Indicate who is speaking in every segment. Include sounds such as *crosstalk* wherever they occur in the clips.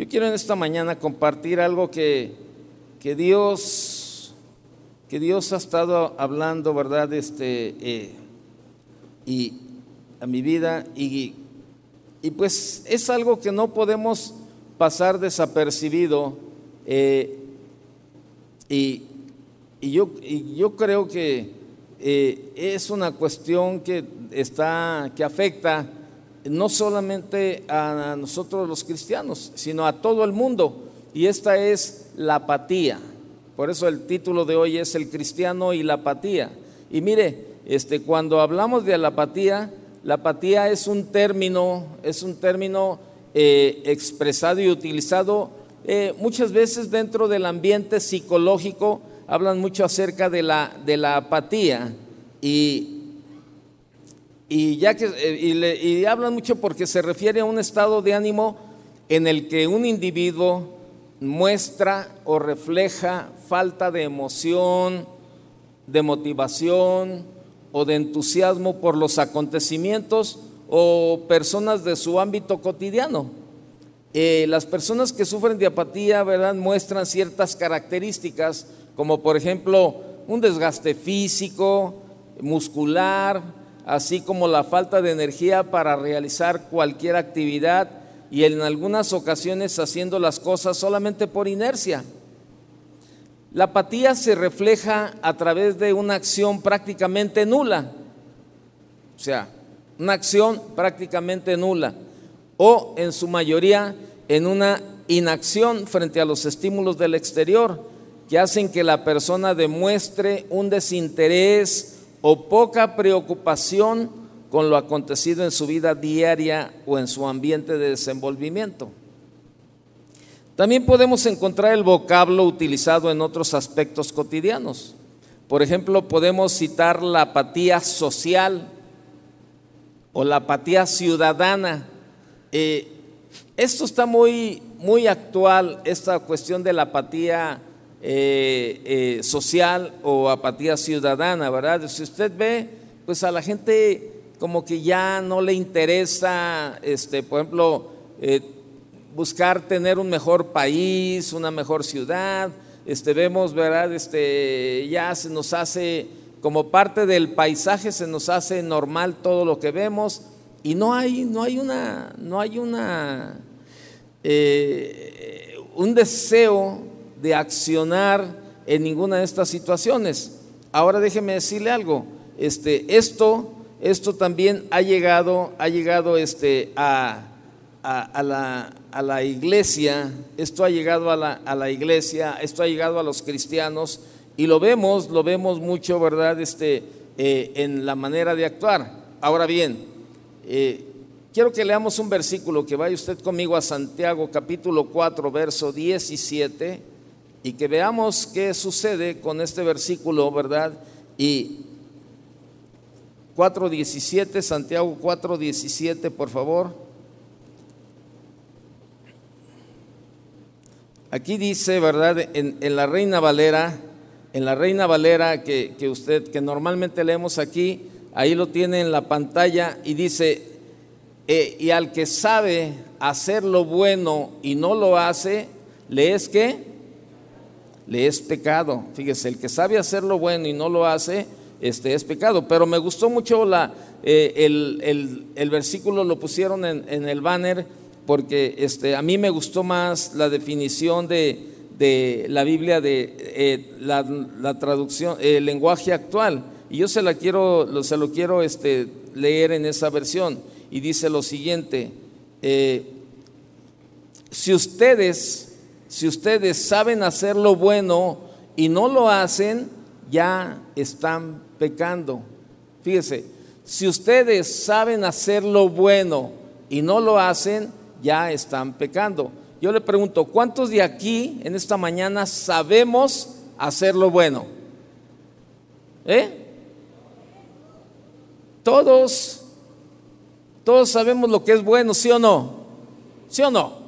Speaker 1: Yo quiero en esta mañana compartir algo que, que Dios, que Dios ha estado hablando, ¿verdad? Este, eh, y a mi vida y, y, pues es algo que no podemos pasar desapercibido eh, y, y, yo, y yo creo que eh, es una cuestión que está, que afecta no solamente a nosotros los cristianos, sino a todo el mundo. Y esta es la apatía. Por eso el título de hoy es El cristiano y la apatía. Y mire, este, cuando hablamos de la apatía, la apatía es un término, es un término eh, expresado y utilizado eh, muchas veces dentro del ambiente psicológico. Hablan mucho acerca de la, de la apatía. Y y, ya que, eh, y, hablan mucho porque se refiere a un estado de ánimo en el que un individuo muestra o refleja falta de emoción, de motivación o de entusiasmo por los acontecimientos o personas de su ámbito cotidiano. Eh, las personas que sufren de apatía, ¿verdad?, muestran ciertas características, como por ejemplo un desgaste físico, muscular, así como la falta de energía para realizar cualquier actividad y en algunas ocasiones haciendo las cosas solamente por inercia. La apatía se refleja a través de una acción prácticamente nula, o sea, una acción prácticamente nula, o en su mayoría en una inacción frente a los estímulos del exterior que hacen que la persona demuestre un desinterés o poca preocupación con lo acontecido en su vida diaria o en su ambiente de desenvolvimiento. También podemos encontrar el vocablo utilizado en otros aspectos cotidianos. Por ejemplo, podemos citar la apatía social o la apatía ciudadana. Eh, esto está muy, muy actual, esta cuestión de la apatía eh, eh, social o apatía ciudadana, ¿verdad? Si usted ve, pues a la gente como que ya no le interesa, este, por ejemplo, eh, buscar tener un mejor país, una mejor ciudad. Este, vemos, ¿verdad? Este, ya se nos hace, como parte del paisaje, se nos hace normal todo lo que vemos y no hay, no hay una, no hay una, un deseo de accionar en ninguna de estas situaciones. Ahora déjeme decirle algo, este, esto, esto también ha llegado, ha llegado este, a, a, la, a, la, iglesia, esto ha llegado a la, a la, iglesia, esto ha llegado a los cristianos y lo vemos, lo vemos mucho, ¿verdad? Este, eh, en la manera de actuar. Ahora bien, eh, quiero que leamos un versículo, que vaya usted conmigo a Santiago capítulo 4, verso 17 y que veamos qué sucede con este versículo, ¿verdad? Y 4.17, Santiago 4.17, por favor. Aquí dice, ¿verdad? En, la Reina Valera, en la Reina Valera que, que usted, que normalmente leemos aquí, ahí lo tiene en la pantalla y dice, eh, y al que sabe hacer lo bueno y no lo hace, le es que le es pecado. Fíjese, el que sabe hacer lo bueno y no lo hace, este es pecado. Pero me gustó mucho la, eh, el, versículo, lo pusieron en, el banner, porque este, a mí me gustó más la definición de, la Biblia, de eh, la, traducción, el lenguaje actual. Y yo se la quiero, se lo quiero este, leer en esa versión. Y dice lo siguiente, eh, si ustedes si ustedes saben hacer lo bueno y no lo hacen, ya están pecando. Fíjese, si ustedes saben hacer lo bueno y no lo hacen, ya están pecando. Yo le pregunto, ¿cuántos de aquí en esta mañana sabemos hacer lo bueno? ¿Eh? Todos, todos sabemos lo que es bueno, ¿sí o no? ¿Sí o no?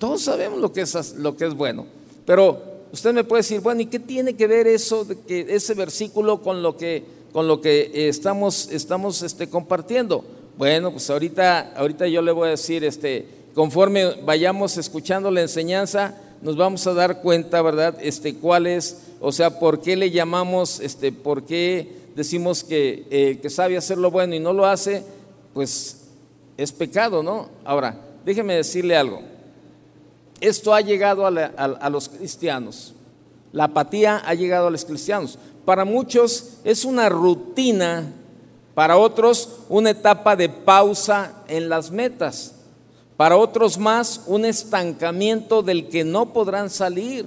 Speaker 1: Todos sabemos lo que es, lo que es bueno. Pero usted me puede decir, bueno, ¿y qué tiene que ver eso, de que ese versículo con lo que, con lo que estamos, estamos este, compartiendo? Bueno, pues ahorita, ahorita yo le voy a decir, este, conforme vayamos escuchando la enseñanza, nos vamos a dar cuenta, ¿verdad? Este, cuál es, o sea, por qué le llamamos, este, por qué decimos que que sabe hacer lo bueno y no lo hace, pues es pecado, ¿no? Ahora, déjeme decirle algo. Esto ha llegado a, los cristianos. La apatía ha llegado a los cristianos. Para muchos es una rutina, para otros una etapa de pausa en las metas, para otros más un estancamiento del que no podrán salir.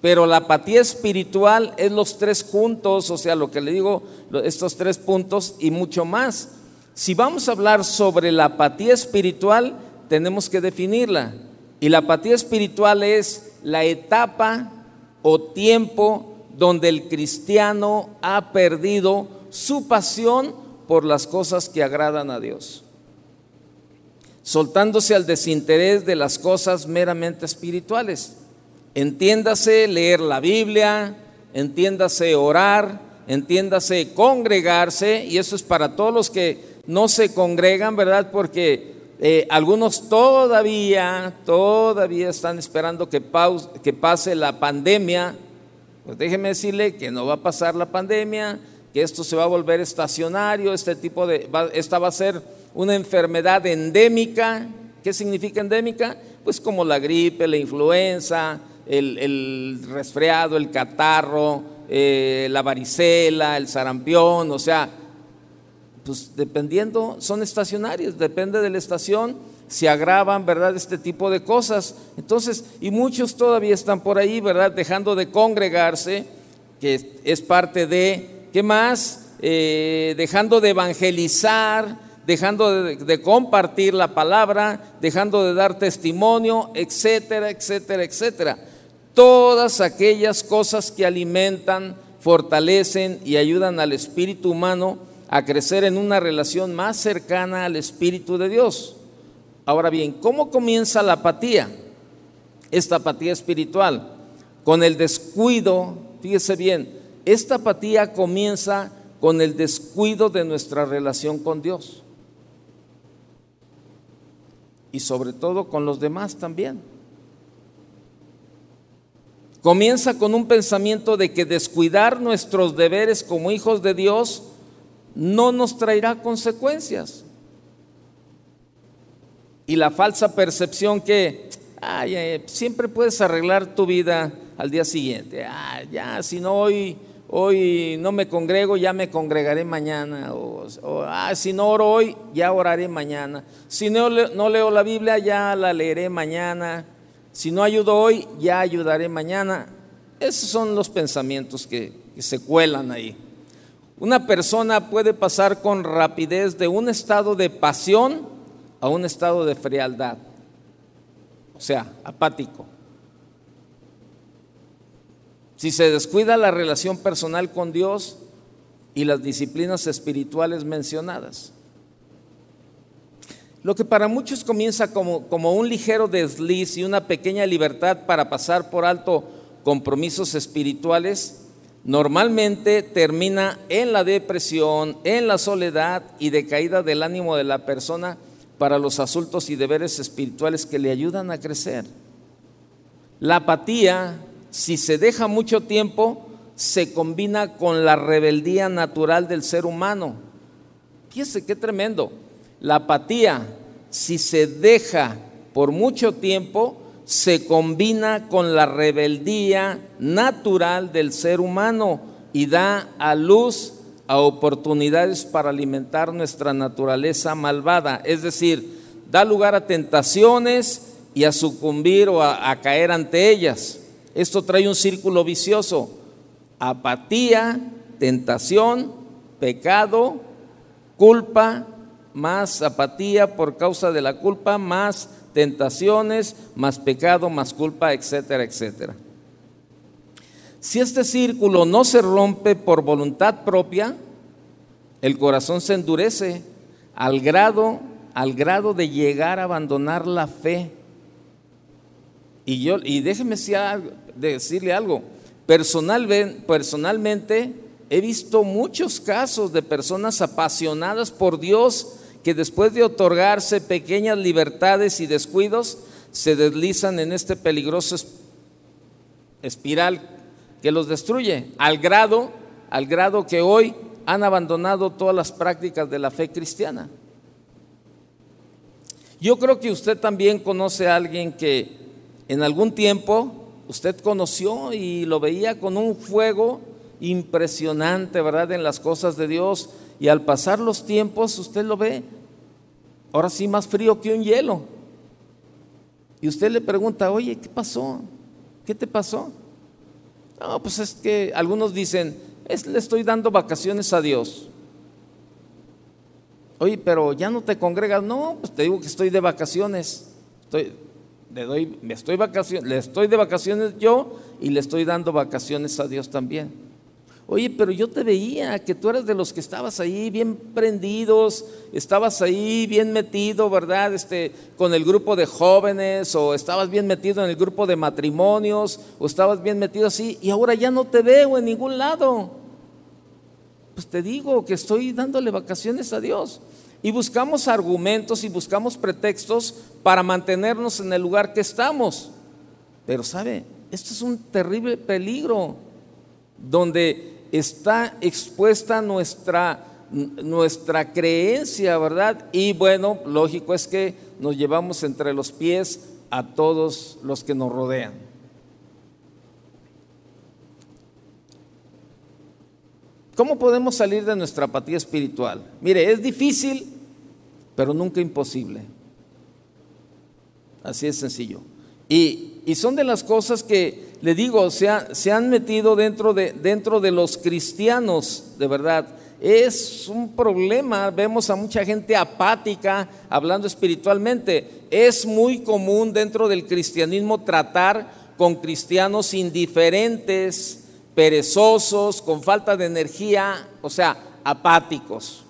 Speaker 1: Pero la apatía espiritual es los tres puntos, o sea, lo que le digo, estos tres puntos y mucho más. Si vamos a hablar sobre la apatía espiritual, tenemos que definirla. Y la apatía espiritual es la etapa o tiempo donde el cristiano ha perdido su pasión por las cosas que agradan a Dios, soltándose al desinterés de las cosas meramente espirituales. Entiéndase leer la Biblia, entiéndase orar, entiéndase congregarse, y eso es para todos los que no se congregan, ¿verdad? Porque eh, algunos todavía, todavía están esperando que, que pase la pandemia. Pues déjeme decirle que no va a pasar la pandemia, que esto se va a volver estacionario, este tipo de, esta va a ser una enfermedad endémica. ¿Qué significa endémica? Pues como la gripe, la influenza, el, resfriado, el catarro, eh, la varicela, el sarampión, o sea, pues dependiendo, son estacionarios, depende de la estación, se agravan, ¿verdad? Este tipo de cosas. Entonces, y muchos todavía están por ahí, ¿verdad? Dejando de congregarse, que es parte de, ¿qué más? Eh, dejando de evangelizar, dejando de, de, compartir la palabra, dejando de dar testimonio, etcétera, etcétera, etcétera. Todas aquellas cosas que alimentan, fortalecen y ayudan al espíritu humano a crecer en una relación más cercana al Espíritu de Dios. Ahora bien, ¿cómo comienza la apatía? Esta apatía espiritual. Con el descuido, fíjese bien, esta apatía comienza con el descuido de nuestra relación con Dios. Y sobre todo con los demás también. Comienza con un pensamiento de que descuidar nuestros deberes como hijos de Dios no nos traerá consecuencias. Y la falsa percepción que siempre puedes arreglar tu vida al día siguiente. Ah, ya, si no hoy, hoy no me congrego, ya me congregaré mañana. O, ah, si no oro hoy, ya oraré mañana. Si no, no leo la Biblia, ya la leeré mañana. Si no ayudo hoy, ya ayudaré mañana. Esos son los pensamientos que se cuelan ahí. Una persona puede pasar con rapidez de un estado de pasión a un estado de frialdad, o sea, apático. Si se descuida la relación personal con Dios y las disciplinas espirituales mencionadas. Lo que para muchos comienza como, como un ligero desliz y una pequeña libertad para pasar por alto compromisos espirituales, normalmente termina en la depresión, en la soledad y decaída del ánimo de la persona para los asuntos y deberes espirituales que le ayudan a crecer. La apatía, si se deja mucho tiempo, se combina con la rebeldía natural del ser humano. Fíjese qué tremendo. La apatía, si se deja por mucho tiempo, se combina con la rebeldía natural del ser humano y da a luz a oportunidades para alimentar nuestra naturaleza malvada. Es decir, da lugar a tentaciones y a sucumbir o a, caer ante ellas. Esto trae un círculo vicioso. Apatía, tentación, pecado, culpa, más apatía por causa de la culpa, más tentaciones, más pecado, más culpa, etcétera, etcétera. Si este círculo no se rompe por voluntad propia, el corazón se endurece al grado, al grado de llegar a abandonar la fe. Y yo, y déjeme decirle algo, personalmente he visto muchos casos de personas apasionadas por Dios que después de otorgarse pequeñas libertades y descuidos, se deslizan en este peligroso espiral que los destruye, al grado, al grado que hoy han abandonado todas las prácticas de la fe cristiana. Yo creo que usted también conoce a alguien que en algún tiempo usted conoció y lo veía con un fuego impresionante, ¿verdad?, en las cosas de Dios. Y al pasar los tiempos, usted lo ve, ahora sí más frío que un hielo. Y usted le pregunta, oye, ¿qué pasó? ¿Qué te pasó? No, pues es que algunos dicen, le estoy dando vacaciones a Dios. Oye, pero ya no te congregas. No, pues te digo que estoy de vacaciones. Le, doy, me estoy vacaciones, le estoy de vacaciones yo y le estoy dando vacaciones a Dios también. Oye, pero yo te veía que tú eras de los que estabas ahí bien prendidos, estabas ahí bien metido, ¿verdad? Este, con el grupo de jóvenes, o estabas bien metido en el grupo de matrimonios, o estabas bien metido así, y ahora ya no te veo en ningún lado. Pues te digo que estoy dándole vacaciones a Dios. Y buscamos argumentos y buscamos pretextos para mantenernos en el lugar que estamos. Pero sabe, esto es un terrible peligro, donde está expuesta nuestra, nuestra creencia, ¿verdad? Y bueno, lógico es que nos llevamos entre los pies a todos los que nos rodean. ¿Cómo podemos salir de nuestra apatía espiritual? Mire, es difícil, pero nunca imposible. Así es sencillo. Y, y son de las cosas que le digo, se, han metido dentro de, dentro de los cristianos, de verdad. Es un problema, vemos a mucha gente apática hablando espiritualmente. Es muy común dentro del cristianismo tratar con cristianos indiferentes, perezosos, con falta de energía, o sea, apáticos.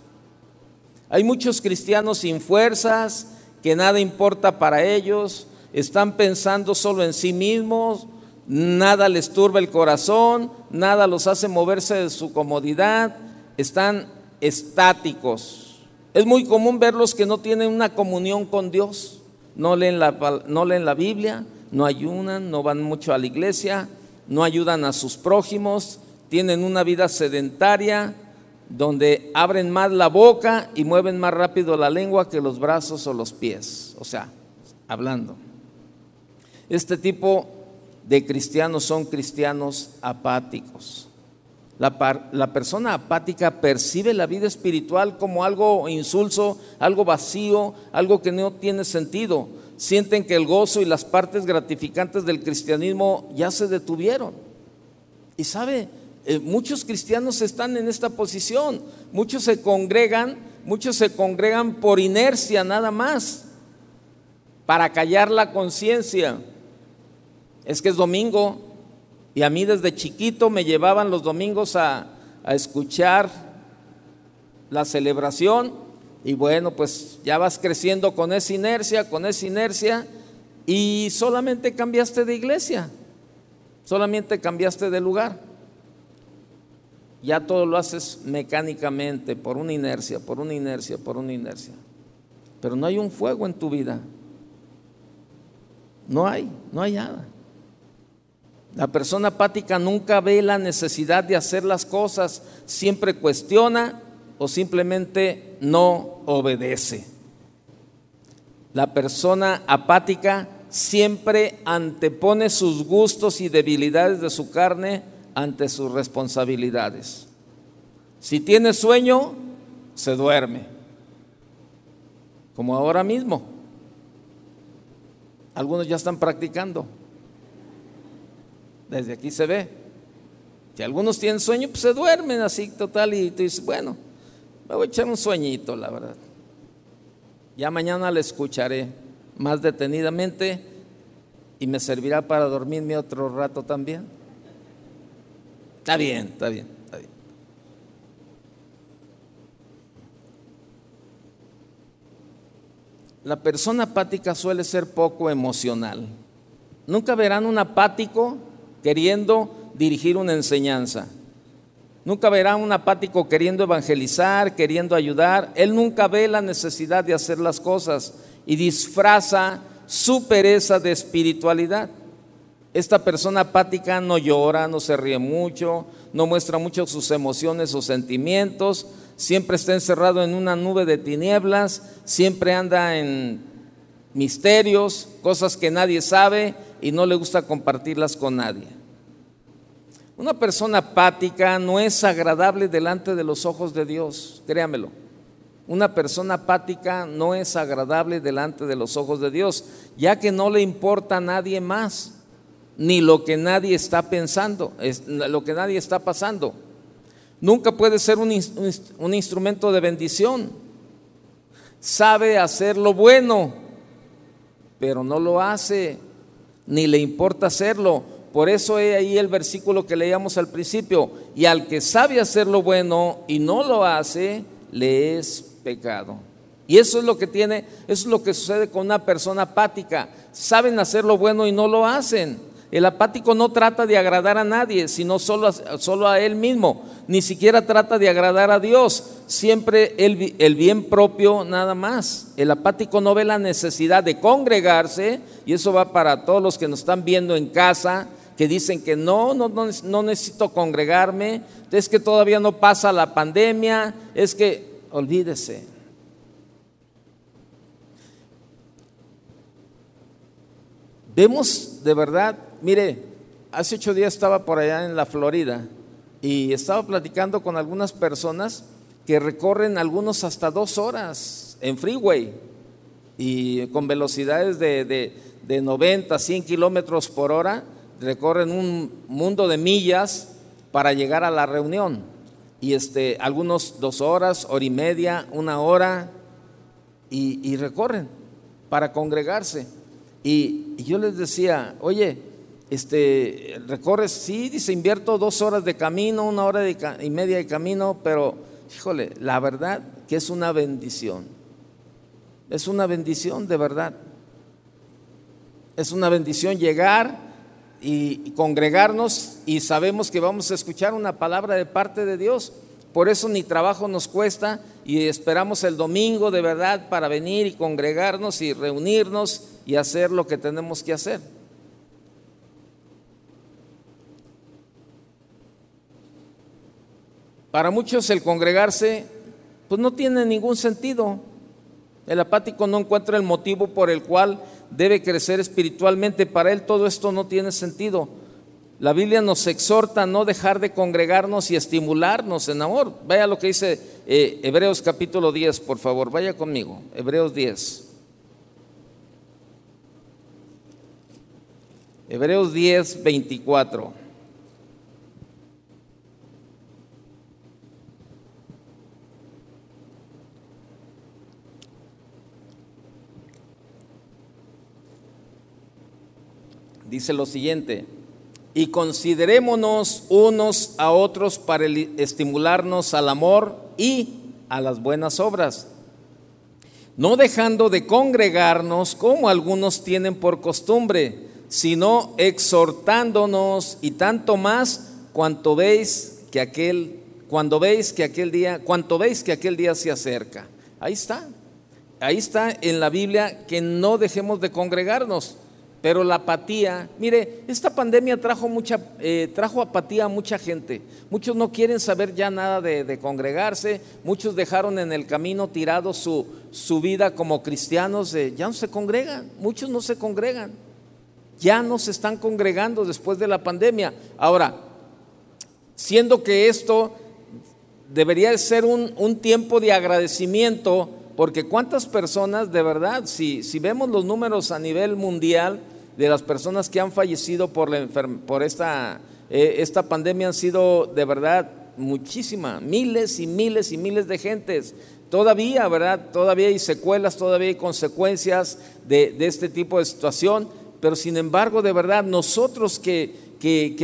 Speaker 1: Hay muchos cristianos sin fuerzas, que nada importa para ellos, están pensando solo en sí mismos, nada les turba el corazón, nada los hace moverse de su comodidad, están estáticos. Es muy común verlos que no tienen una comunión con Dios, no leen la, no leen la Biblia, no ayunan, no van mucho a la iglesia, no ayudan a sus prójimos, tienen una vida sedentaria donde abren más la boca y mueven más rápido la lengua que los brazos o los pies, o sea, hablando. Este tipo de cristianos son cristianos apáticos. La, persona apática percibe la vida espiritual como algo insulso, algo vacío, algo que no tiene sentido. Sienten que el gozo y las partes gratificantes del cristianismo ya se detuvieron. Y sabe, eh, muchos cristianos están en esta posición. Muchos se congregan, muchos se congregan por inercia nada más, para callar la conciencia es que es domingo y a mí desde chiquito me llevaban los domingos a, escuchar la celebración y bueno, pues ya vas creciendo con esa inercia, con esa inercia y solamente cambiaste de iglesia, solamente cambiaste de lugar. Ya todo lo haces mecánicamente, por una inercia, por una inercia, por una inercia. Pero no hay un fuego en tu vida. No hay, no hay nada. La persona apática nunca ve la necesidad de hacer las cosas, siempre cuestiona o simplemente no obedece. La persona apática siempre antepone sus gustos y debilidades de su carne ante sus responsabilidades. Si tiene sueño, se duerme, como ahora mismo. Algunos ya están practicando. Desde aquí se ve. Si algunos tienen sueño, pues se duermen así total y tú dices, bueno, me voy a echar un sueñito, la verdad. Ya mañana le escucharé más detenidamente y me servirá para dormirme otro rato también. Está bien, está bien, está bien. La persona apática suele ser poco emocional. Nunca verán un apático queriendo dirigir una enseñanza. Nunca verá un apático queriendo evangelizar, queriendo ayudar. Él nunca ve la necesidad de hacer las cosas y disfraza su pereza de espiritualidad. Esta persona apática no llora, no se ríe mucho, no muestra mucho sus emociones o sentimientos, siempre está encerrado en una nube de tinieblas, siempre anda en misterios, cosas que nadie sabe y no le gusta compartirlas con nadie. Una persona apática no es agradable delante de los ojos de Dios, créamelo. Una persona apática no es agradable delante de los ojos de Dios, ya que no le importa a nadie más, ni lo que nadie está pensando, lo que nadie está pasando. Nunca puede ser un, un instrumento de bendición. Sabe hacer lo bueno, pero no lo hace, ni le importa hacerlo. Por eso es ahí el versículo que leíamos al principio. Y al que sabe hacer lo bueno y no lo hace, le es pecado. Y eso es lo que tiene, eso es lo que sucede con una persona apática. Saben hacer lo bueno y no lo hacen. El apático no trata de agradar a nadie, sino solo, solo a él mismo. Ni siquiera trata de agradar a Dios. Siempre el, el, bien propio nada más. El apático no ve la necesidad de congregarse, y eso va para todos los que nos están viendo en casa, que dicen que no, no, no, no necesito congregarme, es que todavía no pasa la pandemia, es que olvídese. Vemos de verdad, mire, hace ocho días estaba por allá en la Florida y estaba platicando con algunas personas que recorren algunos hasta dos horas en freeway y con velocidades de, de, de 90, 100 kilómetros por hora, recorren un mundo de millas para llegar a la reunión y este, algunos dos horas, hora y media, una hora, y, recorren para congregarse. Y, yo les decía, oye, este, recorres, sí, dice, invierto dos horas de camino, una hora y media de camino, pero, híjole, la verdad que es una bendición. Es una bendición de verdad. Es una bendición llegar y, congregarnos y sabemos que vamos a escuchar una palabra de parte de Dios. Por eso ni trabajo nos cuesta y esperamos el domingo de verdad para venir y congregarnos y reunirnos y hacer lo que tenemos que hacer. Para muchos el congregarse pues no tiene ningún sentido. El apático no encuentra el motivo por el cual debe crecer espiritualmente. Para él todo esto no tiene sentido. La Biblia nos exhorta a no dejar de congregarnos y estimularnos en amor. Vaya lo que dice eh, Hebreos capítulo 10, por favor, vaya conmigo. Hebreos 10. Hebreos 10, 24. Dice lo siguiente, y considerémonos unos a otros para estimularnos al amor y a las buenas obras, no dejando de congregarnos como algunos tienen por costumbre, sino exhortándonos y tanto más cuanto veis que aquel cuando veis que aquel día, cuanto veis que aquel día se acerca. Ahí está. Ahí está en la Biblia que no dejemos de congregarnos. Pero la apatía, mire, esta pandemia trajo, mucha, eh, trajo apatía a mucha gente. Muchos no quieren saber ya nada de, congregarse, muchos dejaron en el camino tirado su, su vida como cristianos, ya no se congregan, muchos no se congregan, ya no se están congregando después de la pandemia. Ahora, siendo que esto debería ser un, un tiempo de agradecimiento, porque cuántas personas de verdad, si, si vemos los números a nivel mundial, de las personas que han fallecido por, la por esta, eh, esta pandemia han sido de verdad muchísimas, miles y miles y miles de gentes. Todavía, ¿verdad? Todavía hay secuelas, todavía hay consecuencias de, de este tipo de situación, pero sin embargo, de verdad, nosotros que, que,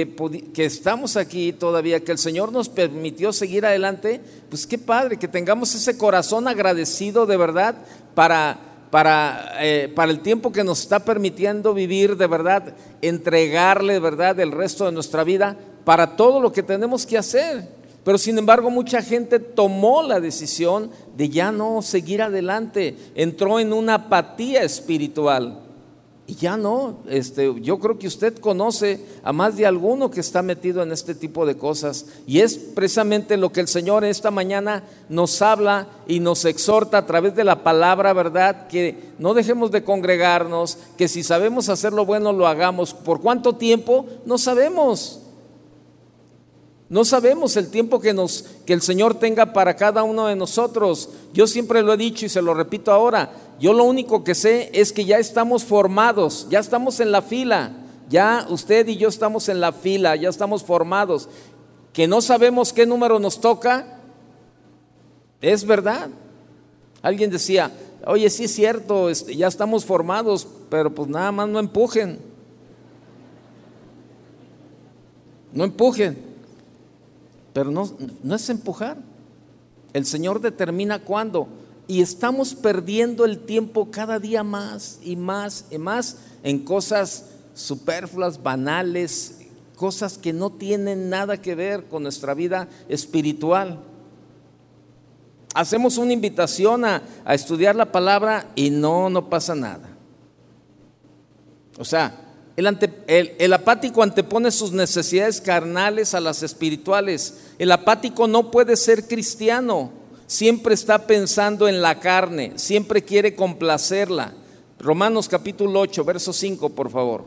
Speaker 1: que, estamos aquí todavía, que el Señor nos permitió seguir adelante, pues qué padre, que tengamos ese corazón agradecido de verdad para para, eh, para el tiempo que nos está permitiendo vivir de verdad, entregarle de verdad el resto de nuestra vida para todo lo que tenemos que hacer. Pero sin embargo mucha gente tomó la decisión de ya no seguir adelante, entró en una apatía espiritual. Y ya no, este, yo creo que usted conoce a más de alguno que está metido en este tipo de cosas. Y es precisamente lo que el Señor esta mañana nos habla y nos exhorta a través de la palabra, ¿verdad? Que no dejemos de congregarnos, que si sabemos hacer lo bueno lo hagamos. ¿Por cuánto tiempo? No sabemos. No sabemos el tiempo que, nos, que el Señor tenga para cada uno de nosotros. Yo siempre lo he dicho y se lo repito ahora. Yo lo único que sé es que ya estamos formados, ya estamos en la fila. Ya usted y yo estamos en la fila, ya estamos formados. Que no sabemos qué número nos toca, es verdad. Alguien decía, oye, sí es cierto, este, ya estamos formados, pero pues nada más no empujen. No empujen. Pero no, no es empujar. El Señor determina cuándo. Y estamos perdiendo el tiempo cada día más y más y más en cosas superfluas, banales, cosas que no tienen nada que ver con nuestra vida espiritual. Hacemos una invitación a, a estudiar la palabra y no, no pasa nada. O sea, el, apático antepone sus necesidades carnales a las espirituales. El apático no puede ser cristiano. Siempre está pensando en la carne, siempre quiere complacerla. Romanos capítulo 8, verso 5, por favor.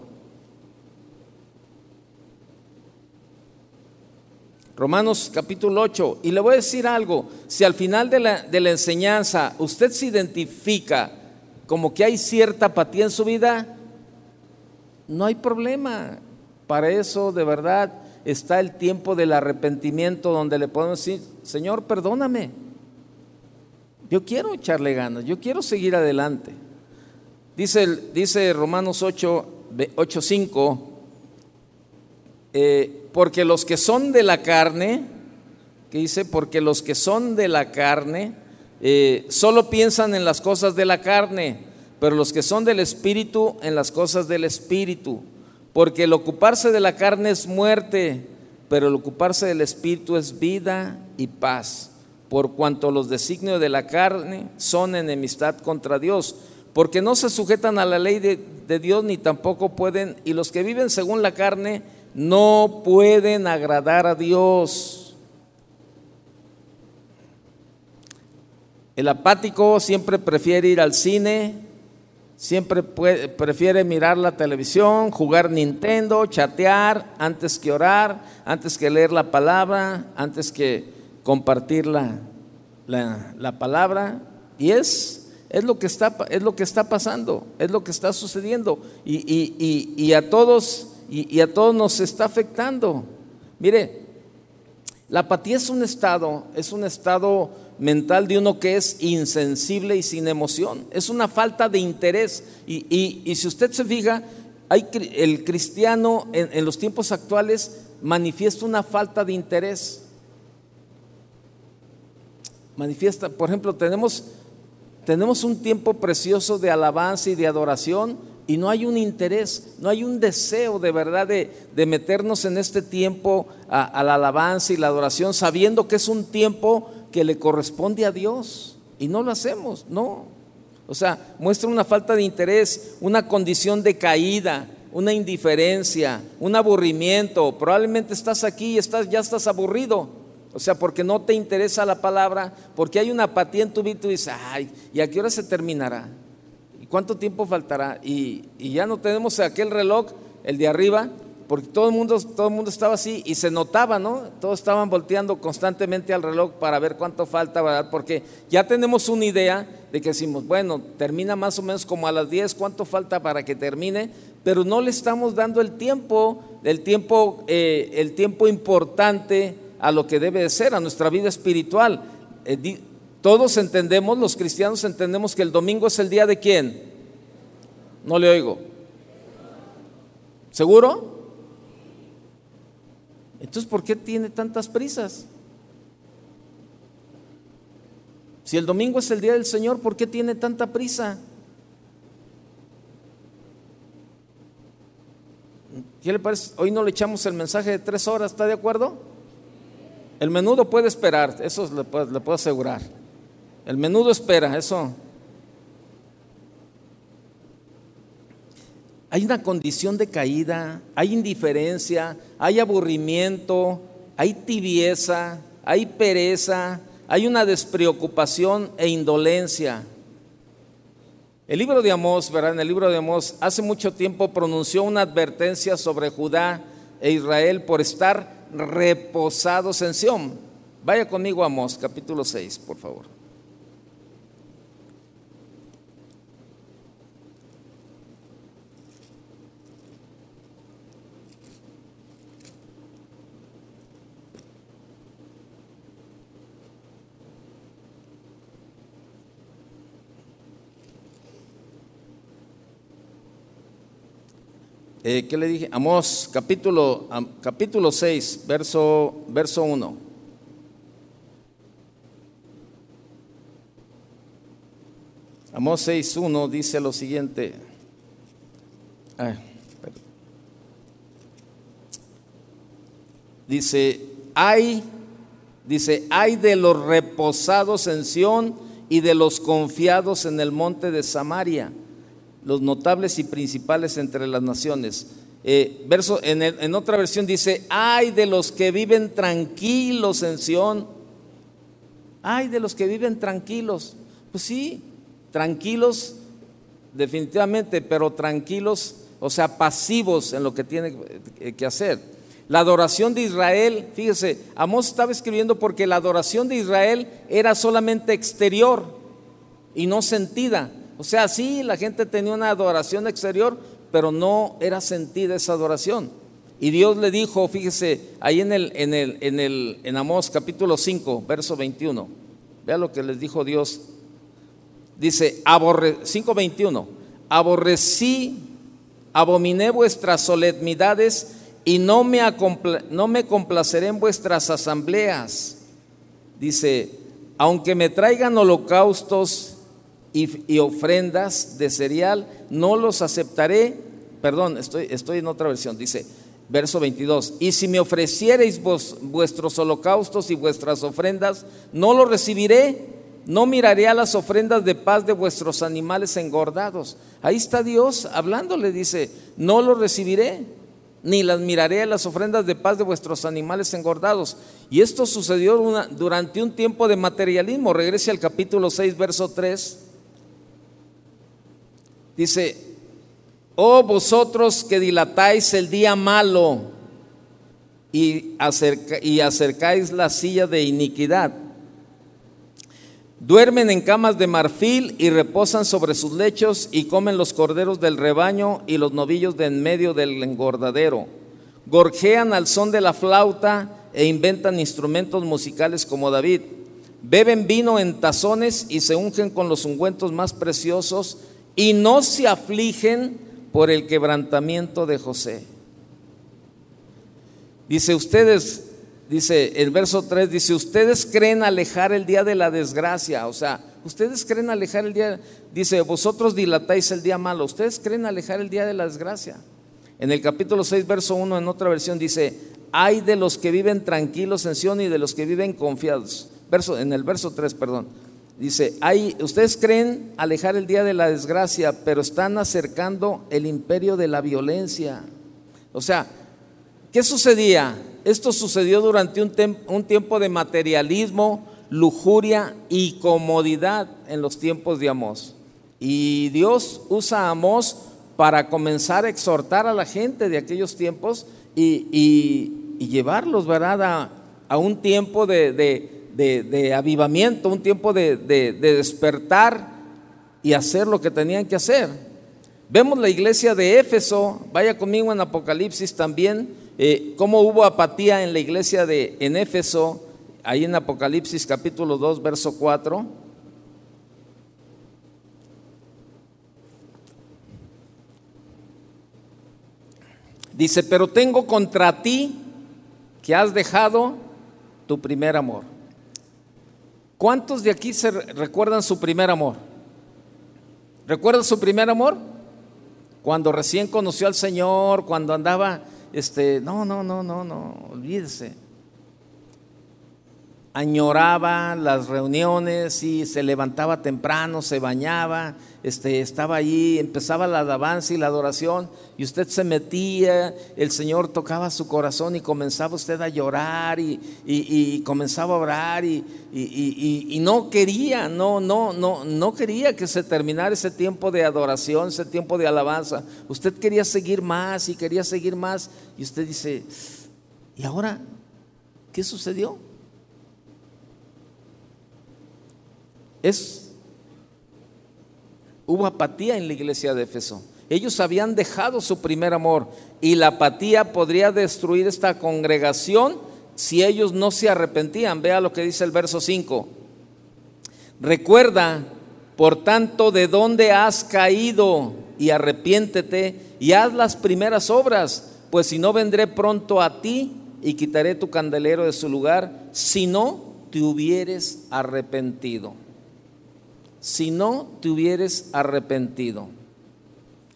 Speaker 1: Romanos capítulo 8. Y le voy a decir algo, si al final de la, de la enseñanza usted se identifica como que hay cierta apatía en su vida, no hay problema. Para eso de verdad está el tiempo del arrepentimiento donde le podemos decir, Señor, perdóname. Yo quiero echarle ganas, yo quiero seguir adelante. Dice, dice Romanos 8, 8 5, porque los que son de la carne, que dice, porque los que son de la carne, eh, solo piensan en las cosas de la carne pero los que son del Espíritu en las cosas del Espíritu. Porque el ocuparse de la carne es muerte, pero el ocuparse del Espíritu es vida y paz. Por cuanto los designios de la carne son enemistad contra Dios, porque no se sujetan a la ley de, de Dios ni tampoco pueden, y los que viven según la carne no pueden agradar a Dios. El apático siempre prefiere ir al cine, Siempre prefiere mirar la televisión, jugar Nintendo, chatear antes que orar, antes que leer la palabra, antes que compartir la, la, palabra. Y es, es, lo que está, es lo que está pasando, es lo que está sucediendo. Y, y, y, y a todos, y, a todos nos está afectando. Mire, la apatía es un estado, es un estado mental de uno que es insensible y sin emoción. Es una falta de interés. Y, si usted se fija, hay, el cristiano en, los tiempos actuales manifiesta una falta de interés. Manifiesta, por ejemplo, tenemos, tenemos un tiempo precioso de alabanza y de adoración y no hay un interés, no hay un deseo de verdad de, meternos en este tiempo a, la alabanza y la adoración, sabiendo que es un tiempo que le corresponde a Dios y no lo hacemos, no. O sea, muestra una falta de interés, una condición de caída, una indiferencia, un aburrimiento. Probablemente estás aquí y estás, ya estás aburrido. O sea, porque no te interesa la palabra, porque hay una apatía en tu vida y tú dices, ay, ¿y a qué hora se terminará? ¿Y cuánto tiempo faltará? Y, y ya no tenemos aquel reloj, el de arriba, porque todo el mundo, todo el mundo estaba así y se notaba, ¿no? Todos estaban volteando constantemente al reloj para ver cuánto falta, ¿verdad? Porque ya tenemos una idea de que decimos, bueno, termina más o menos como a las 10, ¿cuánto falta para que termine? Pero no le estamos dando el tiempo, el tiempo, eh, el tiempo importante a lo que debe de ser, a nuestra vida espiritual. Eh, todos entendemos, los cristianos entendemos que el domingo es el día de quién. No le oigo. ¿Seguro? Entonces, ¿por qué tiene tantas prisas? Si el domingo es el día del Señor, ¿por qué tiene tanta prisa? ¿Qué le parece? Hoy no le echamos el mensaje de tres horas, ¿está de acuerdo? El menudo puede esperar, eso le puedo, le puedo asegurar. El menudo espera, eso. Hay una condición de caída, hay indiferencia, hay aburrimiento, hay tibieza, hay pereza, hay una despreocupación e indolencia. El libro de Amós, ¿verdad? En el libro de Amós, hace mucho tiempo pronunció una advertencia sobre Judá e Israel por estar reposados en Sión. Vaya conmigo a Amós, capítulo 6, por favor. Eh, ¿Qué le dije? Amós, capítulo, capítulo 6, verso, verso 1. Amós 6, 1 dice lo siguiente. dice, hay, dice, hay de los reposados en Sión y de los confiados en el monte de Samaria los notables y principales entre las naciones. Eh, verso, en, en, otra versión dice, ay de los que viven tranquilos en Sión. Ay de los que viven tranquilos. Pues sí, tranquilos definitivamente, pero tranquilos, o sea, pasivos en lo que tiene que hacer. La adoración de Israel, fíjese, Amós estaba escribiendo porque la adoración de Israel era solamente exterior y no sentida. O sea, sí, la gente tenía una adoración exterior, pero no era sentida esa adoración. Y Dios le dijo, fíjese, ahí en el, en el, en el, en Amós capítulo 5, verso 21. Vea lo que les dijo Dios. Dice, aborre, 5.21, aborrecí, abominé vuestras solemnidades y no me, no me complaceré en vuestras asambleas. Dice, aunque me traigan holocaustos y, ofrendas de cereal, no los aceptaré. Perdón, estoy, estoy en otra versión. Dice, verso 22, y si me ofreciereis vuestros holocaustos y vuestras ofrendas, no los recibiré, no miraré a las ofrendas de paz de vuestros animales engordados. Ahí está Dios hablándole, dice, no los recibiré, ni las miraré a las ofrendas de paz de vuestros animales engordados. Y esto sucedió durante un tiempo de materialismo. Regrese al capítulo 6, verso 3. Dice, oh vosotros que dilatáis el día malo y, y acercáis la silla de iniquidad, duermen en camas de marfil y reposan sobre sus lechos y comen los corderos del rebaño y los novillos de en medio del engordadero. Gorjean al son de la flauta e inventan instrumentos musicales como David. Beben vino en tazones y se ungen con los ungüentos más preciosos y no se afligen por el quebrantamiento de José. Dice ustedes, dice el verso 3, dice, ustedes creen alejar el día de la desgracia, o sea, ustedes creen alejar el día, dice, vosotros dilatáis el día malo, ustedes creen alejar el día de la desgracia. En el capítulo 6, verso 1, en otra versión dice, hay de los que viven tranquilos en Sion y de los que viven confiados. Verso, en el verso 3, perdón. Dice, ustedes creen alejar el día de la desgracia, pero están acercando el imperio de la violencia. O sea, ¿qué sucedía? Esto sucedió durante un, un tiempo de materialismo, lujuria y comodidad en los tiempos de Amós. Y Dios usa a Amós para comenzar a exhortar a la gente de aquellos tiempos y, llevarlos, ¿verdad?, a, un tiempo de, avivamiento, un tiempo de, despertar y hacer lo que tenían que hacer. Vemos la iglesia de Éfeso, vaya conmigo en Apocalipsis también, eh, cómo hubo apatía en la iglesia de en Éfeso, ahí en Apocalipsis capítulo 2, verso 4. Dice, pero tengo contra ti que has dejado tu primer amor. ¿Cuántos de aquí se recuerdan su primer amor? ¿Recuerdan su primer amor? Cuando recién conoció al Señor, cuando andaba, este, no, no, no, no, olvídese. añoraba las reuniones y se levantaba temprano, se bañaba, este, estaba allí, empezaba la alabanza y la adoración y usted se metía, el Señor tocaba su corazón y comenzaba usted a llorar y, comenzaba a orar y, y, no quería, no, no, no, no quería que se terminara ese tiempo de adoración, ese tiempo de alabanza. Usted quería seguir más y quería seguir más y usted dice, ¿y ahora qué sucedió? es, hubo apatía en la iglesia de Éfeso. Ellos habían dejado su primer amor y la apatía podría destruir esta congregación si ellos no se arrepentían. Vea lo que dice el verso 5. Recuerda, por tanto, de dónde has caído y arrepiéntete y haz las primeras obras, pues si no vendré pronto a ti y quitaré tu candelero de su lugar, si no te hubieres arrepentido si no te hubieres arrepentido.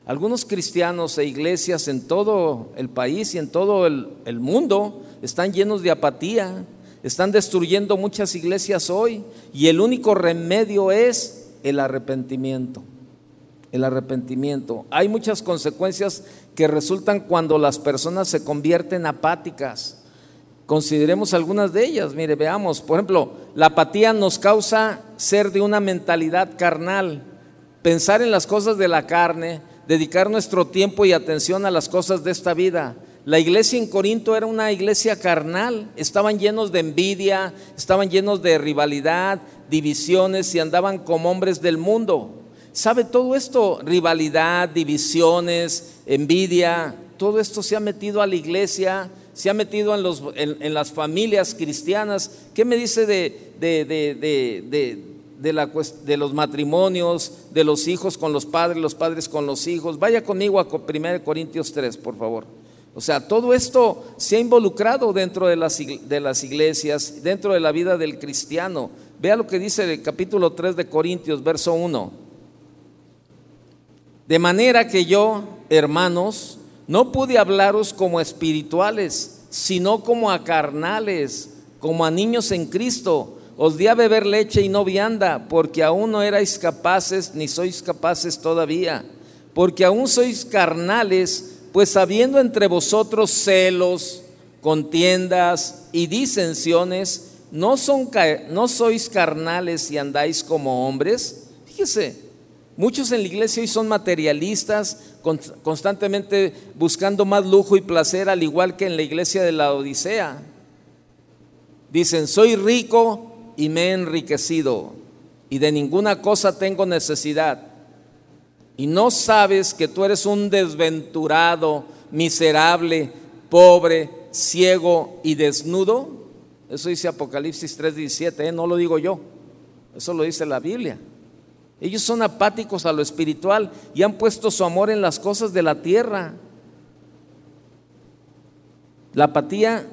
Speaker 1: Algunos cristianos e iglesias en todo el país y en todo el, mundo están llenos de apatía, están destruyendo muchas iglesias hoy y el único remedio es el arrepentimiento. El arrepentimiento. Hay muchas consecuencias que resultan cuando las personas se convierten apáticas. Consideremos algunas de ellas. Mire, veamos. Por ejemplo, la apatía nos causa ser de una mentalidad carnal, pensar en las cosas de la carne, dedicar nuestro tiempo y atención a las cosas de esta vida. La iglesia en Corinto era una iglesia carnal, estaban llenos de envidia, estaban llenos de rivalidad, divisiones y andaban como hombres del mundo. ¿Sabe todo esto? Rivalidad, divisiones, envidia, todo esto se ha metido a la iglesia se ha metido en, las familias cristianas. ¿Qué me dice de los matrimonios, de los hijos con los padres, los padres con los hijos? Vaya conmigo a 1 Corintios 3, por favor. O sea, todo esto se ha involucrado dentro de las, de las iglesias, dentro de la vida del cristiano. Vea lo que dice el capítulo 3 de Corintios, verso 1. De manera que yo, hermanos, no pude hablaros como espirituales, sino como a carnales, como a niños en Cristo. Os di a beber leche y no vianda, porque aún no erais capaces, ni sois capaces todavía, porque aún sois carnales, pues habiendo entre vosotros celos, contiendas y disensiones, ¿no, sois carnales y andáis como hombres? Fíjese, Muchos en la iglesia hoy son materialistas, constantemente buscando más lujo y placer, al igual que en la iglesia de la Odisea. Dicen, soy rico y me he enriquecido, y de ninguna cosa tengo necesidad. Y no sabes que tú eres un desventurado, miserable, pobre, ciego y desnudo. Eso dice Apocalipsis 3:17, ¿eh? no lo digo yo, eso lo dice la Biblia. Ellos son apáticos a lo espiritual y han puesto su amor en las cosas de la tierra. La apatía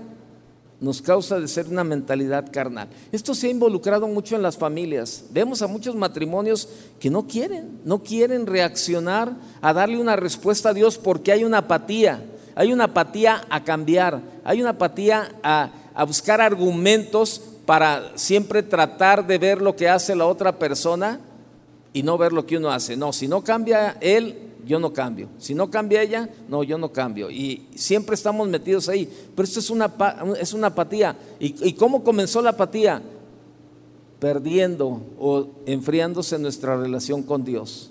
Speaker 1: nos causa de ser una mentalidad carnal. Esto se ha involucrado mucho en las familias. Vemos a muchos matrimonios que no quieren, no quieren reaccionar a darle una respuesta a Dios porque hay una apatía. Hay una apatía a cambiar, hay una apatía a, buscar argumentos para siempre tratar de ver lo que hace la otra persona y no ver lo que uno hace. No, si no cambia él, yo no cambio. Si no cambia ella, no, yo no cambio. Y siempre estamos metidos ahí. Pero esto es una, es una apatía. ¿Y, cómo comenzó la apatía? Perdiendo o enfriándose nuestra relación con Dios.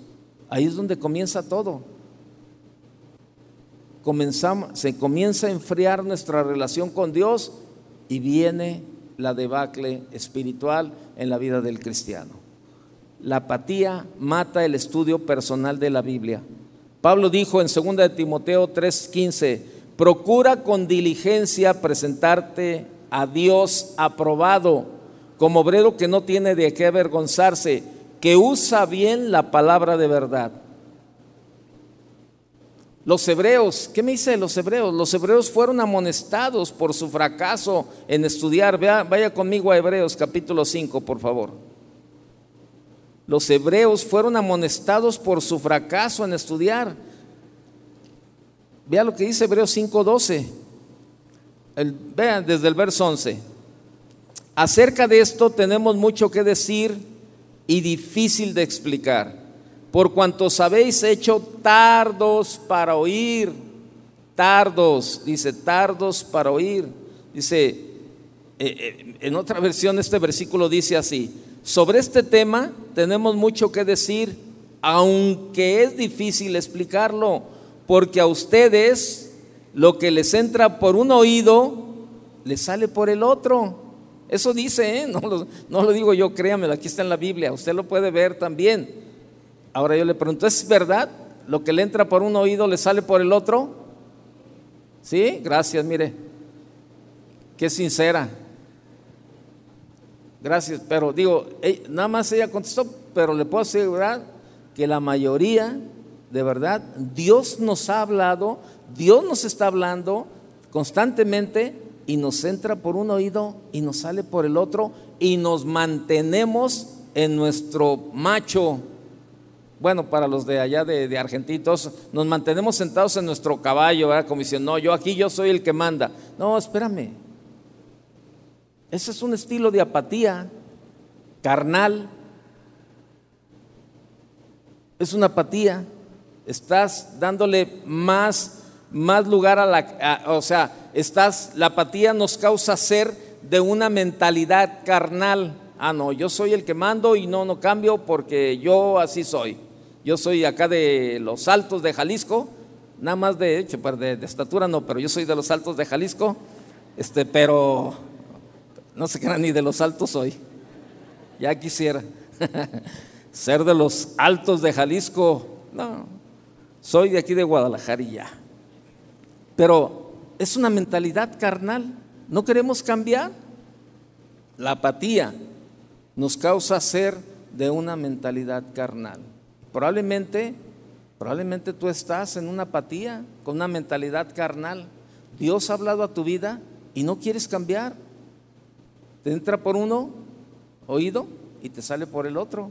Speaker 1: Ahí es donde comienza todo. Comenzamos, se comienza a enfriar nuestra relación con Dios y viene la debacle espiritual en la vida del cristiano. La apatía mata el estudio personal de la Biblia. Pablo dijo en 2 de Timoteo 3:15, procura con diligencia presentarte a Dios aprobado, como obrero que no tiene de qué avergonzarse, que usa bien la palabra de verdad. Los hebreos, ¿qué me dice de los hebreos? Los hebreos fueron amonestados por su fracaso en estudiar. vaya conmigo a Hebreos capítulo 5, por favor. Los hebreos fueron amonestados por su fracaso en estudiar. Vea lo que dice Hebreos 5:12. Vean desde el verso 11. Acerca de esto tenemos mucho que decir y difícil de explicar, por cuanto habéis hecho tardos para oír, tardos, dice, tardos para oír. Dice, eh, eh, en otra versión este versículo dice así, sobre este tema tenemos mucho que decir, aunque es difícil explicarlo, porque a ustedes lo que les entra por un oído, les sale por el otro. Eso dice, ¿eh? *laughs* no, lo, digo yo, créame, aquí está en la Biblia, usted lo puede ver también. Ahora yo le pregunto, ¿es verdad? ¿Lo que le entra por un oído le sale por el otro? Sí, gracias, mire. Qué sincera. Gracias, pero digo, nada más ella contestó, pero le puedo asegurar que la mayoría, de verdad, Dios nos ha hablado, Dios nos está hablando constantemente y nos entra por un oído y nos sale por el otro y nos mantenemos en nuestro macho. Bueno, para los de allá de, Argentitos, nos mantenemos sentados en nuestro caballo, ¿verdad? Como diciendo, no, yo aquí yo soy el que manda. No, espérame. Ese es un estilo de apatía carnal. Es una apatía. Estás dándole más, más lugar a la, o sea, estás, la apatía nos causa ser de una mentalidad carnal. Ah, no, yo soy el que mando y no, no cambio porque yo así soy. Yo soy acá de los altos de Jalisco, nada más de de estatura no, pero yo soy de los altos de Jalisco, este, pero no qué era ni de los altos soy. Ya quisiera *laughs* ser de los altos de Jalisco. No, soy de aquí de Guadalajara y ya. Pero es una mentalidad carnal. No queremos cambiar. La apatía nos causa ser de una mentalidad carnal. Probablemente, probablemente tú estás en una apatía, con una mentalidad carnal. Dios ha hablado a tu vida y no quieres cambiar. Te entra por uno oído y te sale por el otro.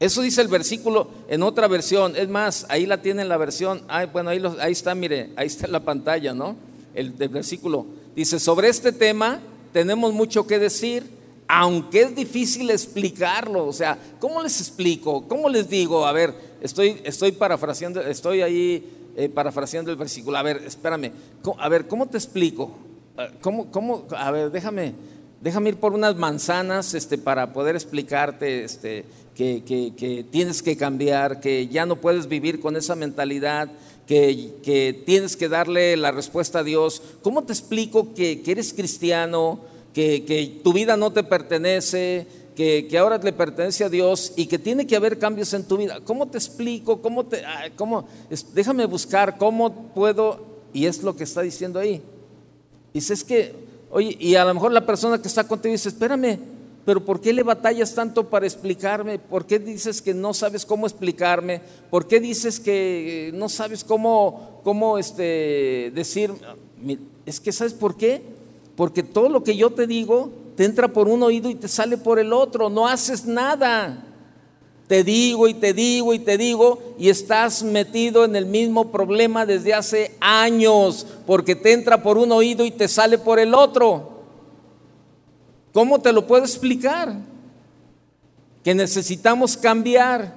Speaker 1: Eso dice el versículo en otra versión. Es más, ahí la tiene la versión. bueno, ahí, ahí, está, mire, ahí está en la pantalla, ¿no? El, versículo. Dice, sobre este tema tenemos mucho que decir, aunque es difícil explicarlo. O sea, ¿cómo les explico? ¿Cómo les digo? A ver, estoy, estoy parafraseando, estoy ahí eh, parafraseando el versículo. A ver, espérame. A ver, ¿cómo te explico? Ah, ¿Cómo, cómo? A ver, déjame, déjame ir por unas manzanas este, para poder explicarte este, que, tienes que cambiar, que ya no puedes vivir con esa mentalidad, que, tienes que darle la respuesta a Dios. ¿Cómo te explico que, eres cristiano, que, tu vida no te pertenece, que, ahora le pertenece a Dios y que tiene que haber cambios en tu vida? ¿Cómo te explico? ¿Cómo te, cómo, déjame buscar cómo puedo, y es lo que está diciendo ahí. Dice, es que, oye, y a lo mejor la persona que está contigo dice, espérame, pero ¿por qué le batallas tanto para explicarme? ¿Por qué dices que no sabes cómo explicarme? ¿Por qué dices que eh, no sabes cómo, cómo este, decir? Es que ¿sabes por qué? Porque todo lo que yo te digo te entra por un oído y te sale por el otro, no haces nada. Te digo y te digo y te digo y estás metido en el mismo problema desde hace años, porque te entra por un oído y te sale por el otro. ¿Cómo te lo puedo explicar? Que necesitamos cambiar.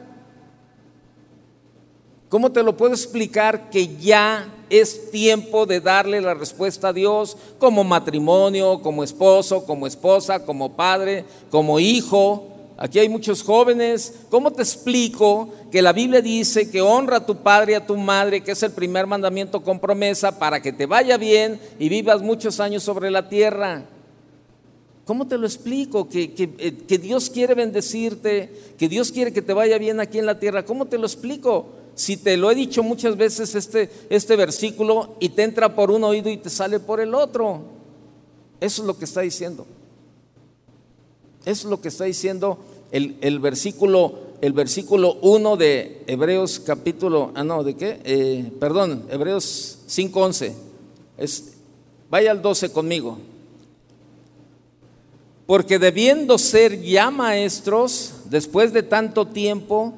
Speaker 1: ¿Cómo te lo puedo explicar que ya es tiempo de darle la respuesta a Dios como matrimonio, como esposo, como esposa, como padre, como hijo? Aquí hay muchos jóvenes. ¿Cómo te explico que la Biblia dice que honra a tu padre y a tu madre, que es el primer mandamiento con promesa para que te vaya bien y vivas muchos años sobre la tierra? ¿Cómo te lo explico? Que, eh, que, Dios quiere bendecirte, que Dios quiere que te vaya bien aquí en la tierra. ¿Cómo te lo explico? Si te lo he dicho muchas veces este, este versículo y te entra por un oído y te sale por el otro. Eso es lo que está diciendo. Es lo que está diciendo el, versículo, el versículo 1 de Hebreos capítulo, ah no, ¿de qué? Eh, perdón, Hebreos 5.11. vaya al 12 conmigo. Porque debiendo ser ya maestros, después de tanto tiempo,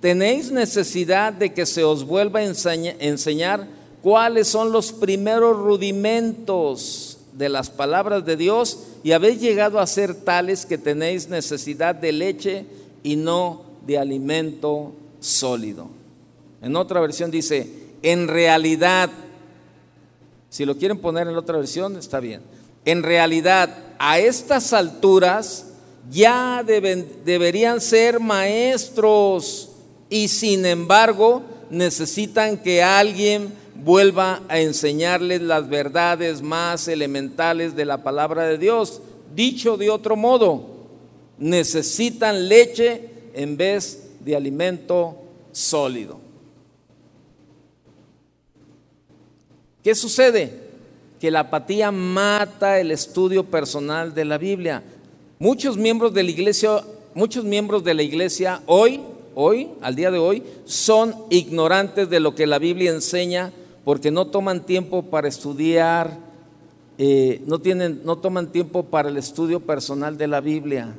Speaker 1: tenéis necesidad de que se os vuelva a enseñar cuáles son los primeros rudimentos de las palabras de Dios y habéis llegado a ser tales que tenéis necesidad de leche y no de alimento sólido. En otra versión dice, en realidad, si lo quieren poner en otra versión, está bien. En realidad, a estas alturas ya deberían ser maestros y sin embargo necesitan que alguien vuelva a enseñarles las verdades más elementales de la palabra de Dios. Dicho de otro modo, necesitan leche en vez de alimento sólido. ¿Qué sucede? Que la apatía mata el estudio personal de la Biblia. Muchos miembros de la iglesia, muchos miembros de la iglesia hoy, hoy, al día de hoy, son ignorantes de lo que la Biblia enseña porque no toman tiempo para estudiar, eh, no, tienen, no toman tiempo para el estudio personal de la Biblia.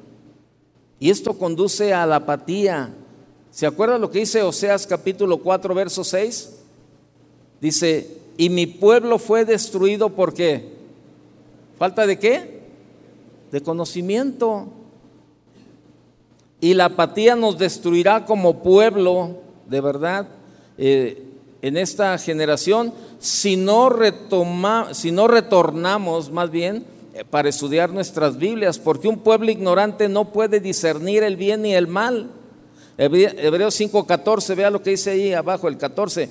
Speaker 1: Y esto conduce a la apatía. ¿Se acuerda lo que dice Oseas capítulo 4, verso 6? Dice, y mi pueblo fue destruido por qué? ¿Falta de qué? De conocimiento. Y la apatía nos destruirá como pueblo, de verdad. Eh, en esta generación si no, retoma, si no retornamos más bien eh, para estudiar nuestras Biblias, porque un pueblo ignorante no puede discernir el bien y el mal. Hebreos 5:14, vea lo que dice ahí abajo, el 14.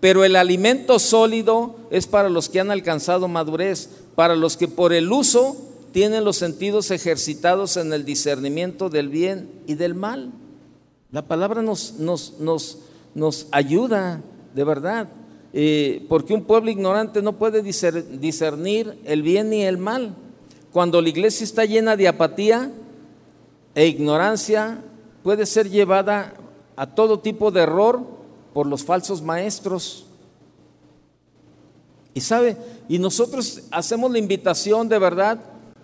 Speaker 1: Pero el alimento sólido es para los que han alcanzado madurez, para los que por el uso tienen los sentidos ejercitados en el discernimiento del bien y del mal. La palabra nos ayuda de verdad, eh, porque un pueblo ignorante no puede discernir el bien ni el mal. Cuando la iglesia está llena de apatía e ignorancia, puede ser llevada a todo tipo de error por los falsos maestros. Y sabe, y nosotros hacemos la invitación de verdad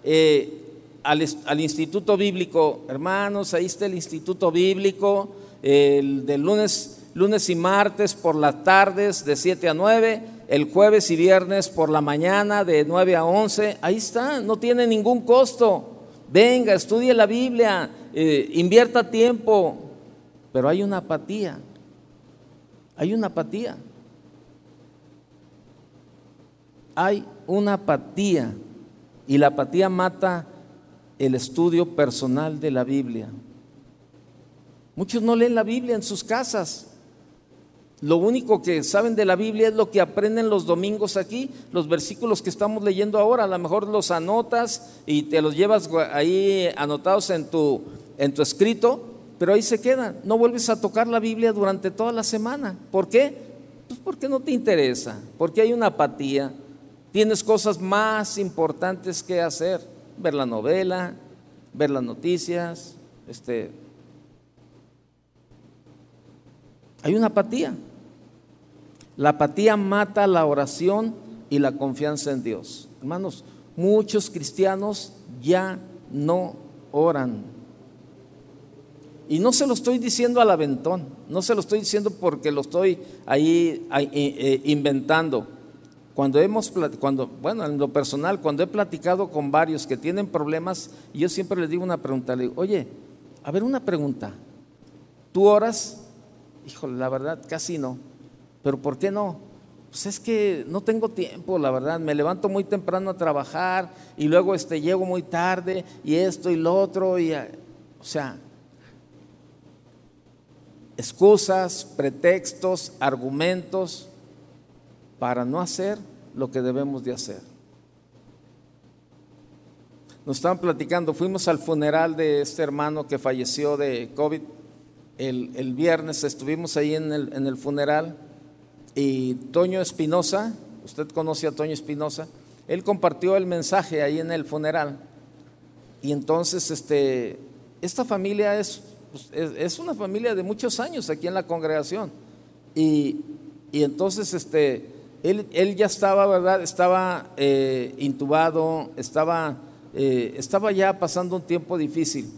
Speaker 1: eh, al, al, Instituto Bíblico, hermanos, ahí está el Instituto Bíblico, el del lunes lunes y martes por las tardes de 7 a 9, el jueves y viernes por la mañana de 9 a 11. Ahí está, no tiene ningún costo. Venga, estudie la Biblia, eh, invierta tiempo, pero hay una apatía. Hay una apatía. Hay una apatía y la apatía mata el estudio personal de la Biblia. Muchos no leen la Biblia en sus casas. Lo único que saben de la Biblia es lo que aprenden los domingos aquí, los versículos que estamos leyendo ahora. A lo mejor los anotas y te los llevas ahí anotados en tu, en tu escrito, pero ahí se quedan. No vuelves a tocar la Biblia durante toda la semana. ¿Por qué? Pues porque no te interesa, porque hay una apatía. Tienes cosas más importantes que hacer, ver la novela, ver las noticias, este, hay una apatía. La apatía mata la oración y la confianza en Dios. Hermanos, muchos cristianos ya no oran. Y no se lo estoy diciendo al aventón, no se lo estoy diciendo porque lo estoy ahí, eh, eh, inventando. Cuando hemos, cuando, bueno, en lo personal, cuando he platicado con varios que tienen problemas, yo siempre les digo una pregunta, le digo, oye, a ver una pregunta, ¿tú oras? Híjole, la verdad, casi no. Pero ¿por qué no? Pues es que no tengo tiempo, la verdad. Me levanto muy temprano a trabajar y luego este, llego muy tarde y esto y lo otro. Y, o sea, excusas, pretextos, argumentos para no hacer lo que debemos de hacer. Nos estaban platicando, fuimos al funeral de este hermano que falleció de COVID el, viernes, estuvimos ahí en el, en el funeral y Toño Espinosa, usted conoce a Toño Espinosa, él compartió el mensaje ahí en el funeral. Y entonces, este, esta familia pues, es, es, una familia de muchos años aquí en la congregación. Y, entonces, este, él, él, ya estaba, ¿verdad? Estaba eh, intubado, estaba, eh, estaba ya pasando un tiempo difícil.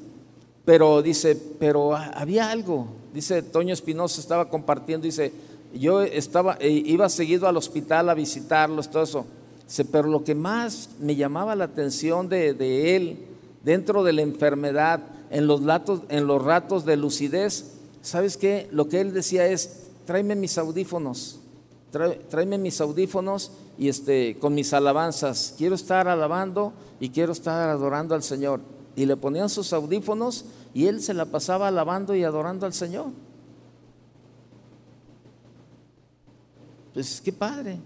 Speaker 1: Pero dice, pero había algo. Dice Toño Espinosa, estaba compartiendo, dice, yo estaba, eh, iba seguido al hospital a visitarlos, todo eso. pero lo que más me llamaba la atención de, él, dentro de la enfermedad, en los, latos, en los ratos de lucidez, ¿sabes qué? Lo que él decía es, tráeme mis audífonos, tráeme mis audífonos y este, con mis alabanzas, quiero estar alabando y quiero estar adorando al Señor. Y le ponían sus audífonos y él se la pasaba alabando y adorando al Señor. Pues qué padre,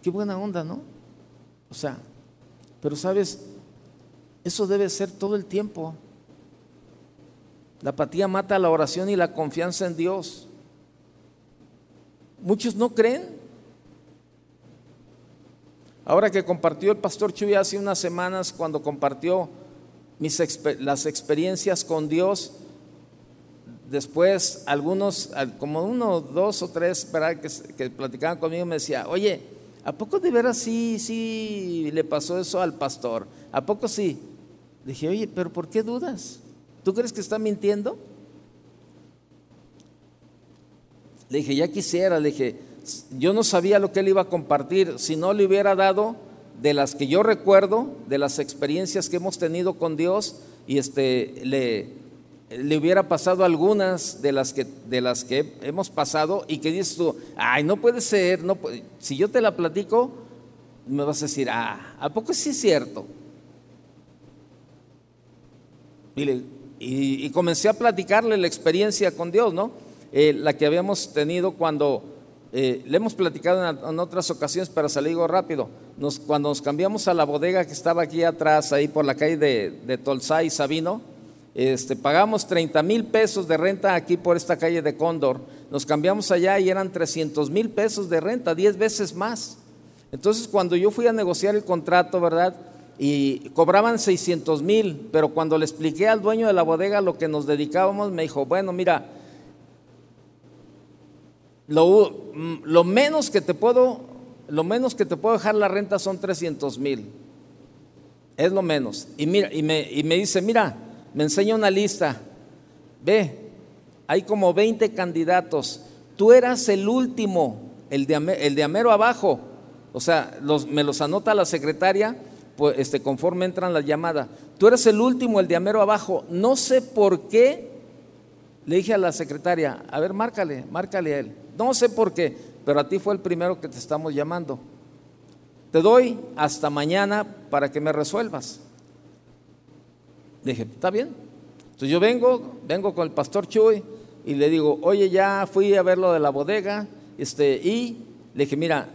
Speaker 1: qué buena onda, ¿no? O sea, pero sabes, eso debe ser todo el tiempo. La apatía mata la oración y la confianza en Dios. Muchos no creen. Ahora que compartió el pastor Chuy hace unas semanas cuando compartió mis, las experiencias con Dios, después algunos, como uno, dos o tres Que, que platicaban conmigo, me decía, oye, ¿a poco de veras sí, sí le pasó eso al pastor? ¿A poco sí? Dije, oye, pero ¿por qué dudas? ¿Tú crees que está mintiendo? Le dije, ya quisiera, le dije, yo no sabía lo que él iba a compartir, si no le hubiera dado de las que yo recuerdo, de las experiencias que hemos tenido con Dios, y este, le, le hubiera pasado algunas de las, que, de las que hemos pasado y que dices tú, ay, no puede ser, no si yo te la platico, me vas a decir, ah, ¿a poco sí es cierto? Y, comencé a platicarle la experiencia con Dios, ¿no? Eh, la que habíamos tenido cuando, eh, le hemos platicado en, otras ocasiones, se digo rápido, nos, cuando nos cambiamos a la bodega que estaba aquí atrás, ahí por la calle de, de y Sabino, este, pagamos 30 mil pesos de renta aquí por esta calle de Cóndor, nos cambiamos allá y eran 300 mil pesos de renta, 10 veces más. Entonces cuando yo fui a negociar el contrato, ¿verdad? y cobraban 600 mil, pero cuando le expliqué al dueño de la bodega lo que nos dedicábamos, me dijo, bueno, mira, lo, lo, menos que te puedo, lo menos que te puedo dejar la renta son 300 mil, es lo menos. Y, mira, y, me, y me dice, mira, me enseña una lista, ve, hay como 20 candidatos, tú eras el último, el de, Amero abajo, o sea, me los anota la secretaria, pues, este, conforme entran las llamadas. Tú eres el último, el de Amero abajo. No sé por qué. Le dije a la secretaria, a ver, márcale, márcale a él. No sé por qué, pero a ti fue el primero que te estamos llamando. Te doy hasta mañana para que me resuelvas. Dije, está bien. Entonces yo vengo, vengo con el pastor Chuy y le digo, oye, ya fui a ver lo de la bodega, este, y le dije, mira,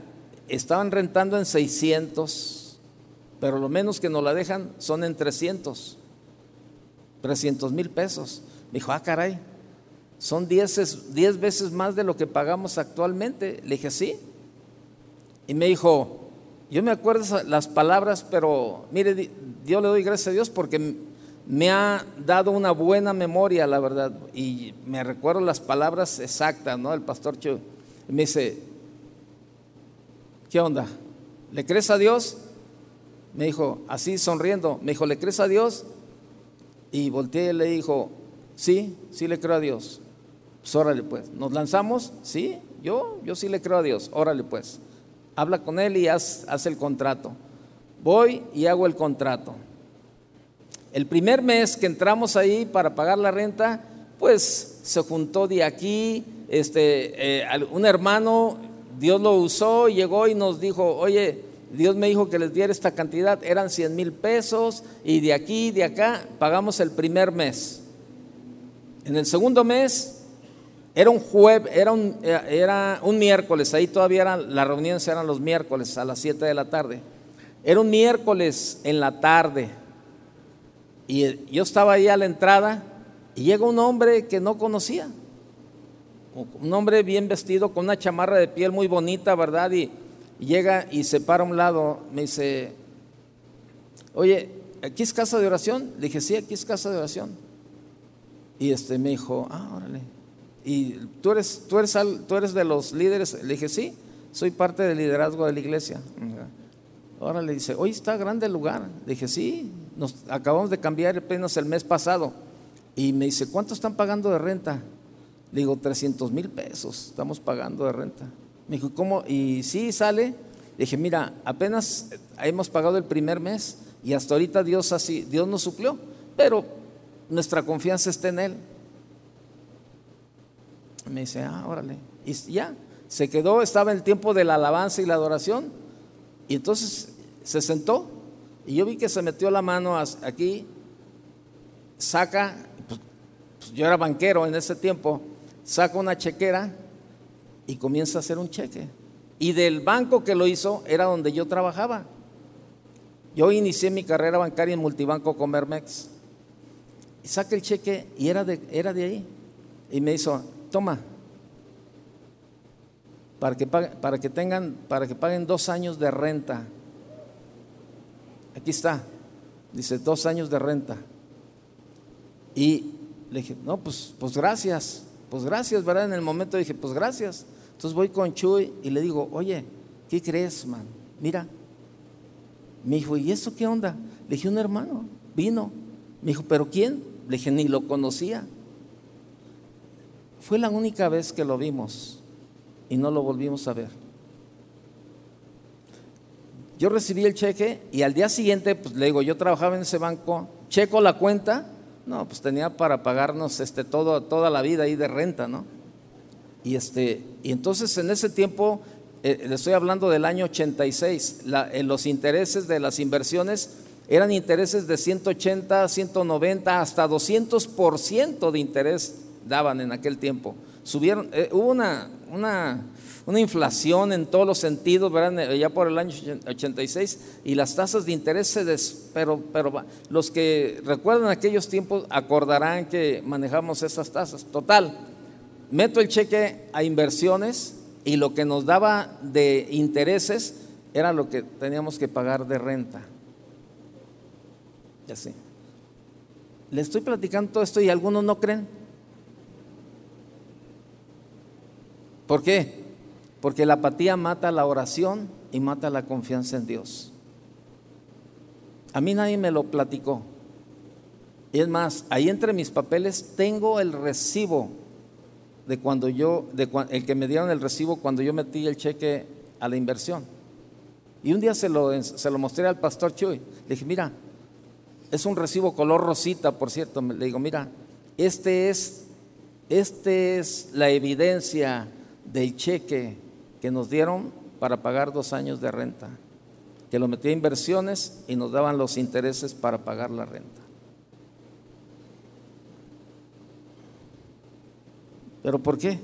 Speaker 1: estaban rentando en 600 pero lo menos que nos la dejan son en 300, 300 mil pesos. Me dijo, ah, caray, son 10, veces más de lo que pagamos actualmente. Le dije, sí. Y me dijo, yo me acuerdo las palabras, pero mire, yo le doy gracias a Dios porque me ha dado una buena memoria, la verdad. Y me recuerdo las palabras exactas, ¿no? El pastor Chu. me dice, ¿qué onda? ¿Le crees a Dios? Me dijo, así sonriendo, me dijo, ¿le crees a Dios? Y volteé y le dijo, sí, sí le creo a Dios. Pues órale pues, ¿nos lanzamos? Sí, yo, yo sí le creo a Dios, órale pues. Habla con él y haz, haz el contrato. Voy y hago el contrato. El primer mes que entramos ahí para pagar la renta, pues se juntó de aquí, este, eh, un hermano, Dios lo usó, llegó y nos dijo, oye, Dios me dijo que les diera esta cantidad, eran 100 mil pesos y de aquí, de acá, pagamos el primer mes. En el segundo mes, era un jueves, era un, era un miércoles, ahí todavía eran, las reuniones eran los miércoles a las 7 de la tarde. Era un miércoles en la tarde y yo estaba ahí a la entrada y llega un hombre que no conocía, un hombre bien vestido con una chamarra de piel muy bonita, ¿verdad? Y, llega y se para a un lado, me dice, oye, ¿aquí es casa de oración? Le dije, sí, aquí es casa de oración. Y este me dijo, ah, órale. ¿Y tú eres, tú eres, tú eres de los líderes? Le dije, sí, soy parte del liderazgo de la iglesia. Órale, dice, hoy está grande el lugar. Le dije, sí, nos acabamos de cambiar apenas el mes pasado. Y me dice, ¿cuánto están pagando de renta? Le digo, 300 mil pesos estamos pagando de renta. Me dijo, ¿cómo? Y sí, sale. dije, mira, apenas hemos pagado el primer mes y hasta ahorita Dios así, Dios nos suplió, pero nuestra confianza está en Él. Me dice, ah, órale. Y ya, se quedó, estaba en el tiempo de la alabanza y la adoración. Y entonces se sentó y yo vi que se metió la mano aquí, saca, pues, pues, yo era banquero en ese tiempo, saca una chequera y comienza a hacer un cheque. Y del banco que lo hizo era donde yo trabajaba. Yo inicié mi carrera bancaria en Multibanco Comermex. Saca el cheque y era de, era de ahí. Y me hizo, toma, para que, para que tengan, para que paguen dos años de renta. Aquí está, dice dos años de renta. Y le dije, no, pues, pues gracias, pues gracias, ¿verdad? En el momento dije, pues gracias. Entonces voy con Chuy y le digo, oye, ¿qué crees, man? Mira. Me dijo, ¿y eso qué onda? Le dije, un hermano, vino. Me dijo, ¿pero quién? Le dije, ni lo conocía. Fue la única vez que lo vimos y no lo volvimos a ver. Yo recibí el cheque y al día siguiente, pues le digo, yo trabajaba en ese banco, checo la cuenta, no, pues tenía para pagarnos este, todo, toda la vida ahí de renta, ¿no? Y, este, y entonces en ese tiempo, eh, le estoy hablando del año 86, eh, los intereses de las inversiones eran intereses de 180, 190, hasta 200% de interés daban en aquel tiempo. Subieron, eh, hubo una, una, una, inflación en todos los sentidos, ya por el año 86, y las tasas de interés se des, pero, pero los que recuerdan aquellos tiempos acordarán que manejamos esas tasas. Total, meto el cheque a inversiones y lo que nos daba de intereses era lo que teníamos que pagar de renta. Ya sé. Le estoy platicando todo esto y algunos no creen. ¿Por qué? Porque la apatía mata la oración y mata la confianza en Dios. A mí nadie me lo platicó. Y es más, ahí entre mis papeles tengo el recibo de cuando yo, de el que me dieron el recibo cuando yo metí el cheque a la inversión. Y un día se lo, se lo mostré al pastor Chuy. Le dije, mira, es un recibo color rosita, por cierto. Le digo, mira, este es, este es la evidencia del cheque que nos dieron para pagar dos años de renta, que lo metí a inversiones y nos daban los intereses para pagar la renta. ¿Pero por qué?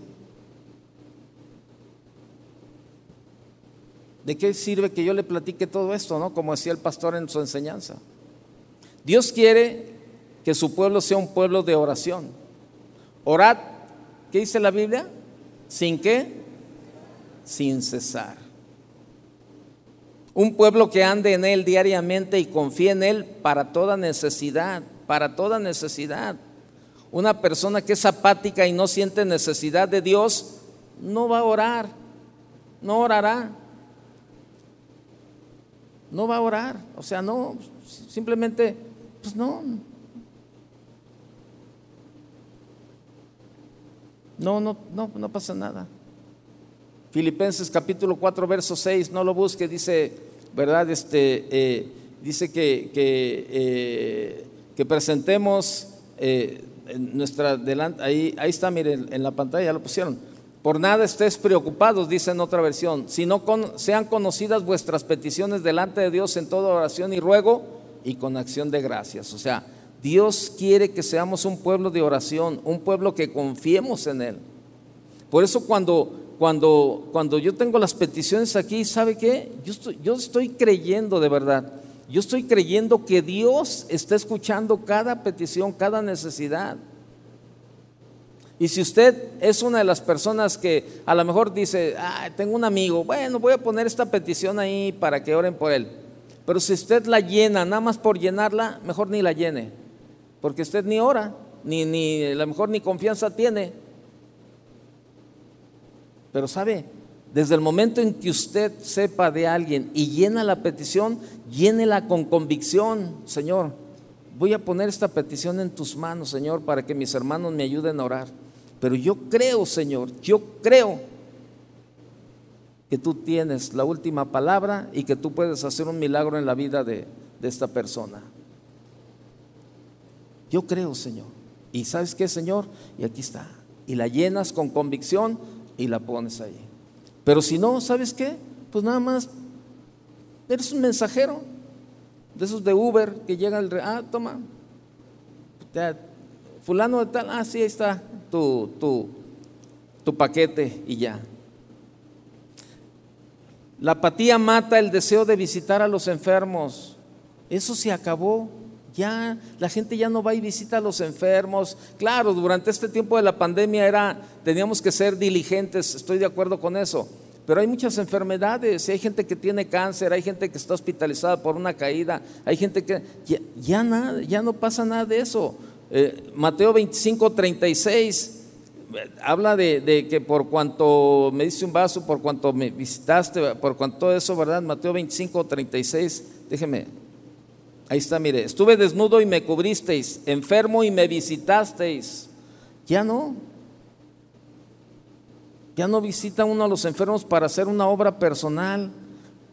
Speaker 1: ¿De qué sirve que yo le platique todo esto, no? Como decía el pastor en su enseñanza. Dios quiere que su pueblo sea un pueblo de oración. Orad, ¿qué dice la Biblia? ¿Sin qué? Sin cesar. Un pueblo que ande en Él diariamente y confíe en Él para toda necesidad, para toda necesidad. Una persona que es apática y no siente necesidad de Dios, no va a orar, no orará. No va a orar, o sea, no, simplemente, pues no, No, no, no, no pasa nada. Filipenses capítulo 4, verso 6, no lo busque, dice, ¿verdad? Este, eh, dice que, que, eh, presentemos eh, nuestra delante, ahí, ahí está, miren, en la pantalla lo pusieron. Por nada estés preocupados, dice en otra versión, sino con, sean conocidas vuestras peticiones delante de Dios en toda oración y ruego y con acción de gracias. O sea, Dios quiere que seamos un pueblo de oración, un pueblo que confiemos en Él. Por eso cuando, cuando, cuando yo tengo las peticiones aquí, ¿sabe qué? Yo estoy, yo estoy creyendo de verdad. Yo estoy creyendo que Dios está escuchando cada petición, cada necesidad. Y si usted es una de las personas que a lo mejor dice, ah, tengo un amigo, bueno, voy a poner esta petición ahí para que oren por él. Pero si usted la llena, nada más por llenarla, mejor ni la llene porque usted ni ora, ni, ni a lo mejor ni confianza tiene. Pero sabe, desde el momento en que usted sepa de alguien y llena la petición, llénela con convicción, Señor. Voy a poner esta petición en tus manos, Señor, para que mis hermanos me ayuden a orar. Pero yo creo, Señor, yo creo que tú tienes la última palabra y que tú puedes hacer un milagro en la vida de, de esta persona. Yo creo, Señor. ¿Y sabes qué, Señor? Y aquí está. Y la llenas con convicción y la pones ahí. Pero si no, ¿sabes qué? Pues nada más eres un mensajero de esos de Uber que llega el... Ah, toma. Fulano de tal, ah, sí, ahí está tu, tu, tu paquete y ya. La apatía mata el deseo de visitar a los enfermos. Eso se acabó. Ya la gente ya no va y visita a los enfermos. Claro, durante este tiempo de la pandemia era teníamos que ser diligentes, estoy de acuerdo con eso. Pero hay muchas enfermedades, hay gente que tiene cáncer, hay gente que está hospitalizada por una caída, hay gente que ya, nada, ya no pasa nada de eso. Eh, Mateo 25, 36 eh, habla de, que por cuanto me diste un vaso, por cuanto me visitaste, por cuanto eso, ¿verdad? Mateo 25, 36, déjeme, ahí está, mire, estuve desnudo y me cubristeis, enfermo y me visitasteis. Ya no, ya no visita uno a los enfermos para hacer una obra personal,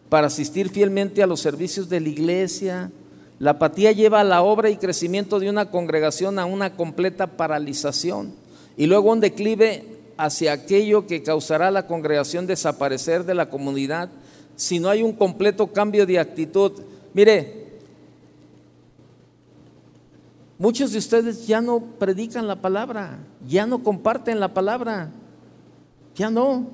Speaker 1: para asistir fielmente a los servicios de la iglesia. La apatía lleva a la obra y crecimiento de una congregación a una completa paralización y luego un declive hacia aquello que causará la congregación desaparecer de la comunidad si no hay un completo cambio de actitud. Mire, muchos de ustedes ya no predican la palabra, ya no comparten la palabra. Ya no.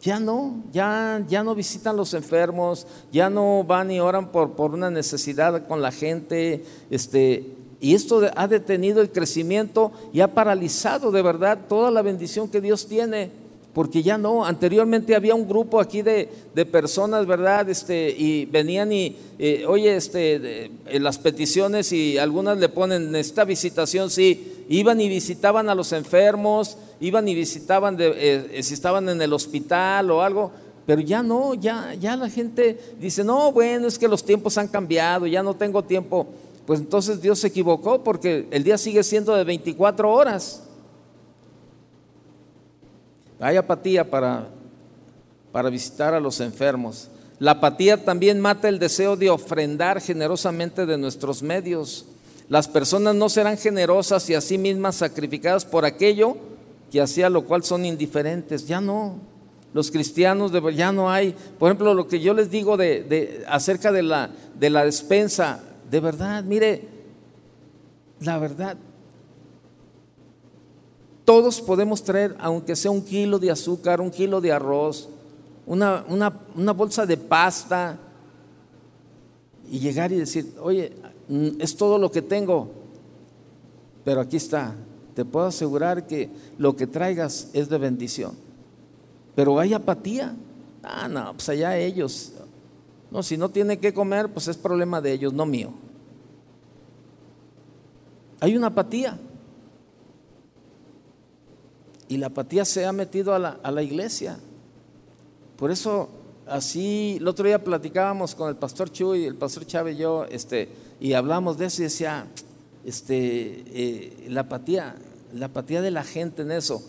Speaker 1: Ya no, ya, ya no visitan los enfermos, ya no van y oran por, por una necesidad con la gente, este, y esto ha detenido el crecimiento y ha paralizado de verdad toda la bendición que Dios tiene porque ya no, anteriormente había un grupo aquí de, personas, ¿verdad? Este, y venían y, eh, oye, este, las peticiones y algunas le ponen esta visitación, sí, iban y visitaban a los enfermos, iban y visitaban de, eh, si estaban en el hospital o algo, pero ya no, ya, ya la gente dice, no, bueno, es que los tiempos han cambiado, ya no tengo tiempo. Pues entonces Dios se equivocó porque el día sigue siendo de 24 horas. Hay apatía para, para visitar a los enfermos. La apatía también mata el deseo de ofrendar generosamente de nuestros medios. Las personas no serán generosas y a sí mismas sacrificadas por aquello que hacía lo cual son indiferentes. Ya no. Los cristianos ya no hay. Por ejemplo, lo que yo les digo de, acerca de la, de la despensa, de verdad, mire, la verdad, todos podemos traer, aunque sea un kilo de azúcar, un kilo de arroz, una, bolsa de pasta y llegar y decir, oye, mm, es todo lo que tengo, pero aquí está, te puedo asegurar que lo que traigas es de bendición. Pero hay apatía. Ah, no, pues allá ellos. No, si no tiene que comer, pues es problema de ellos, no mío. Hay una apatía. Y la apatía se ha metido a la, iglesia. Por eso, así, el otro día platicábamos con el pastor Chuy, el pastor Chávez y yo, este, y hablamos de eso y decía, este, eh, la apatía, la apatía de la gente en eso.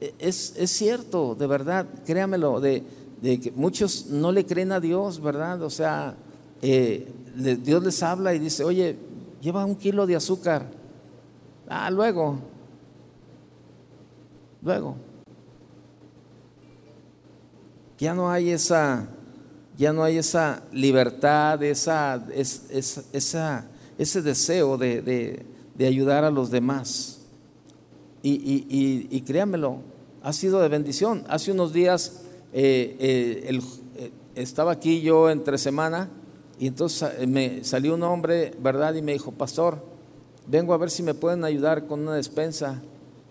Speaker 1: E, es, es cierto, de verdad, créamelo, de, de, que muchos no le creen a Dios, ¿verdad? O sea, eh, Dios les habla y dice, oye, lleva un kilo de azúcar. Ah, luego, luego. Ya no hay esa, ya no hay esa libertad, esa, esa, ese deseo de, ayudar a los demás. Y, y, créanmelo, ha sido de bendición. Hace unos días eh, eh, eh, estaba aquí yo entre semana y entonces me salió un hombre, ¿verdad? Y me dijo, pastor, vengo a ver si me pueden ayudar con una despensa.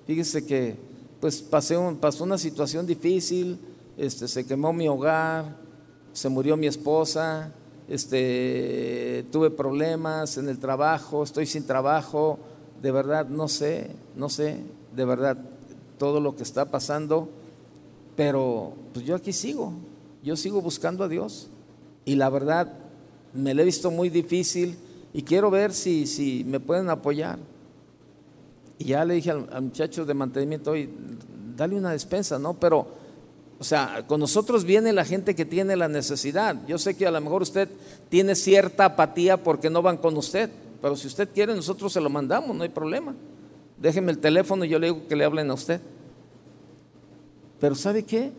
Speaker 1: Fíjese que pues pasé pasó una situación difícil, este, se quemó mi hogar, se murió mi esposa, este, tuve problemas en el trabajo, estoy sin trabajo, de verdad no sé, no sé, de verdad todo lo que está pasando, pero pues yo aquí sigo, yo sigo buscando a Dios y la verdad me lo he visto muy difícil y quiero ver si, si me pueden apoyar. Y ya le dije al, muchacho de mantenimiento, hoy dale una despensa, ¿no? Pero, o sea, con nosotros viene la gente que tiene la necesidad. Yo sé que a lo mejor usted tiene cierta apatía porque no van con usted, pero si usted quiere, nosotros se lo mandamos, no hay problema. Déjeme el teléfono y yo le digo que le hablen a usted. Pero ¿sabe qué?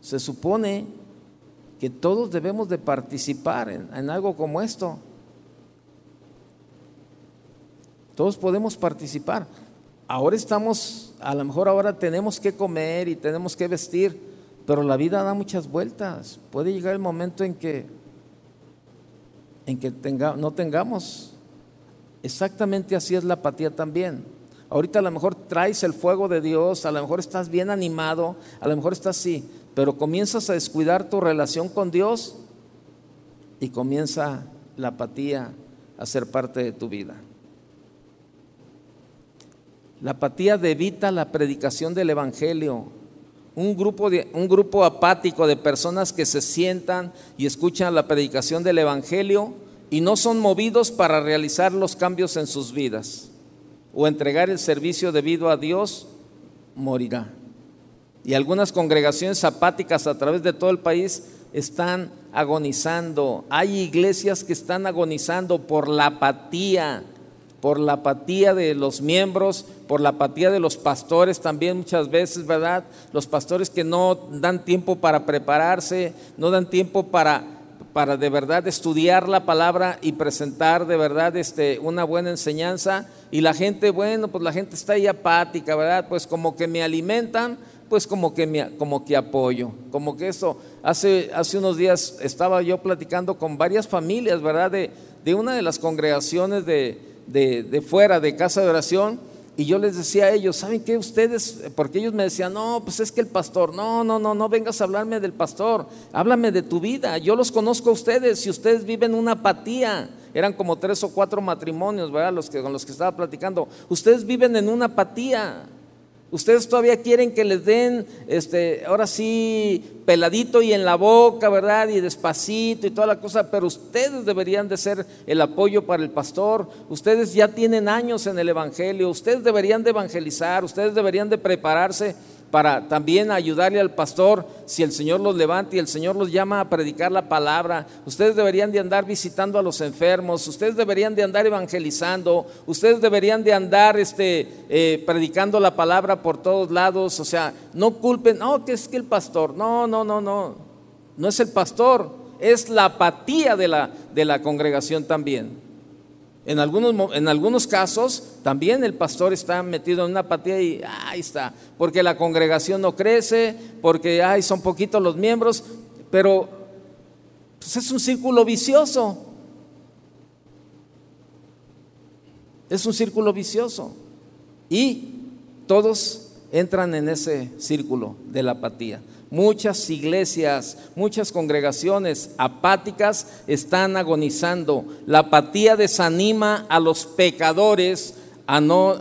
Speaker 1: Se supone que todos debemos de participar en, algo como esto. Todos podemos participar. Ahora estamos, a lo mejor ahora tenemos que comer y tenemos que vestir, pero la vida da muchas vueltas. Puede llegar el momento en que, en que tenga, no tengamos. Exactamente así es la apatía también. Ahorita a lo mejor traes el fuego de Dios, a lo mejor estás bien animado, a lo mejor estás así, pero comienzas a descuidar tu relación con Dios y comienza la apatía a ser parte de tu vida. La apatía evita la predicación del Evangelio. Un grupo, de, un grupo apático de personas que se sientan y escuchan la predicación del Evangelio y no son movidos para realizar los cambios en sus vidas o entregar el servicio debido a Dios, morirá. Y algunas congregaciones apáticas a través de todo el país están agonizando. Hay iglesias que están agonizando por la apatía, por la apatía de los miembros, por la apatía de los pastores también muchas veces, ¿verdad? Los pastores que no dan tiempo para prepararse, no dan tiempo para, para de verdad estudiar la palabra y presentar de verdad este, una buena enseñanza. Y la gente, bueno, pues la gente está ahí apática, ¿verdad? Pues como que me alimentan, pues como que, me, como que apoyo, como que eso. Hace, hace unos días estaba yo platicando con varias familias, ¿verdad? De, de una de las congregaciones de, de, de, fuera de casa de oración. Y yo les decía a ellos, ¿saben qué ustedes? Porque ellos me decían, no, pues es que el pastor, no, no, no, no vengas a hablarme del pastor, háblame de tu vida. Yo los conozco a ustedes, si ustedes viven una apatía, eran como tres o cuatro matrimonios, ¿verdad? Los que, con los que estaba platicando. Ustedes viven en una apatía. Ustedes todavía quieren que les den, este, ahora sí, peladito y en la boca, ¿verdad? Y despacito y toda la cosa, pero ustedes deberían de ser el apoyo para el pastor. Ustedes ya tienen años en el Evangelio, ustedes deberían de evangelizar, ustedes deberían de prepararse para también ayudarle al pastor si el Señor los levanta y el Señor los llama a predicar la palabra. Ustedes deberían de andar visitando a los enfermos, ustedes deberían de andar evangelizando, ustedes deberían de andar este, eh, predicando la palabra por todos lados. O sea, no culpen, no, que es que el pastor, no, no, no, no, no es el pastor, es la apatía de la, de la congregación también. En algunos, en algunos casos también el pastor está metido en una apatía y ahí está, porque la congregación no crece, porque ay, son poquitos los miembros, pero pues es un círculo vicioso. Es un círculo vicioso. Y todos entran en ese círculo de la apatía. Muchas iglesias, muchas congregaciones apáticas están agonizando. La apatía desanima a los pecadores, a no,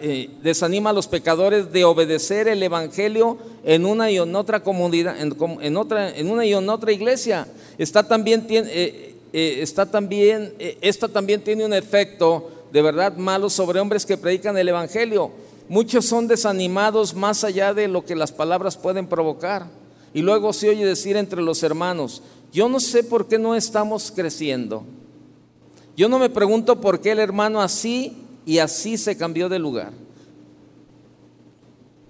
Speaker 1: eh, desanima a los pecadores de obedecer el evangelio en una y en otra comunidad, en, otra, en una y en otra iglesia. Está también, eh, eh, está también, esta también tiene un efecto de verdad malo sobre hombres que predican el evangelio Muchos son desanimados más allá de lo que las palabras pueden provocar. Y luego se oye decir entre los hermanos, yo no sé por qué no estamos creciendo. Yo no me pregunto por qué el hermano así y así se cambió de lugar.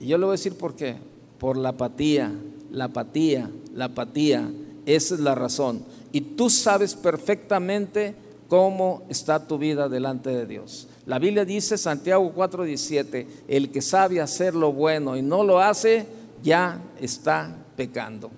Speaker 1: Y yo le voy a decir por qué. Por la apatía, la apatía, la apatía. Esa es la razón. Y tú sabes perfectamente cómo está tu vida delante de Dios. La Biblia dice, Santiago 4:17, el que sabe hacer lo bueno y no lo hace, ya está pecando.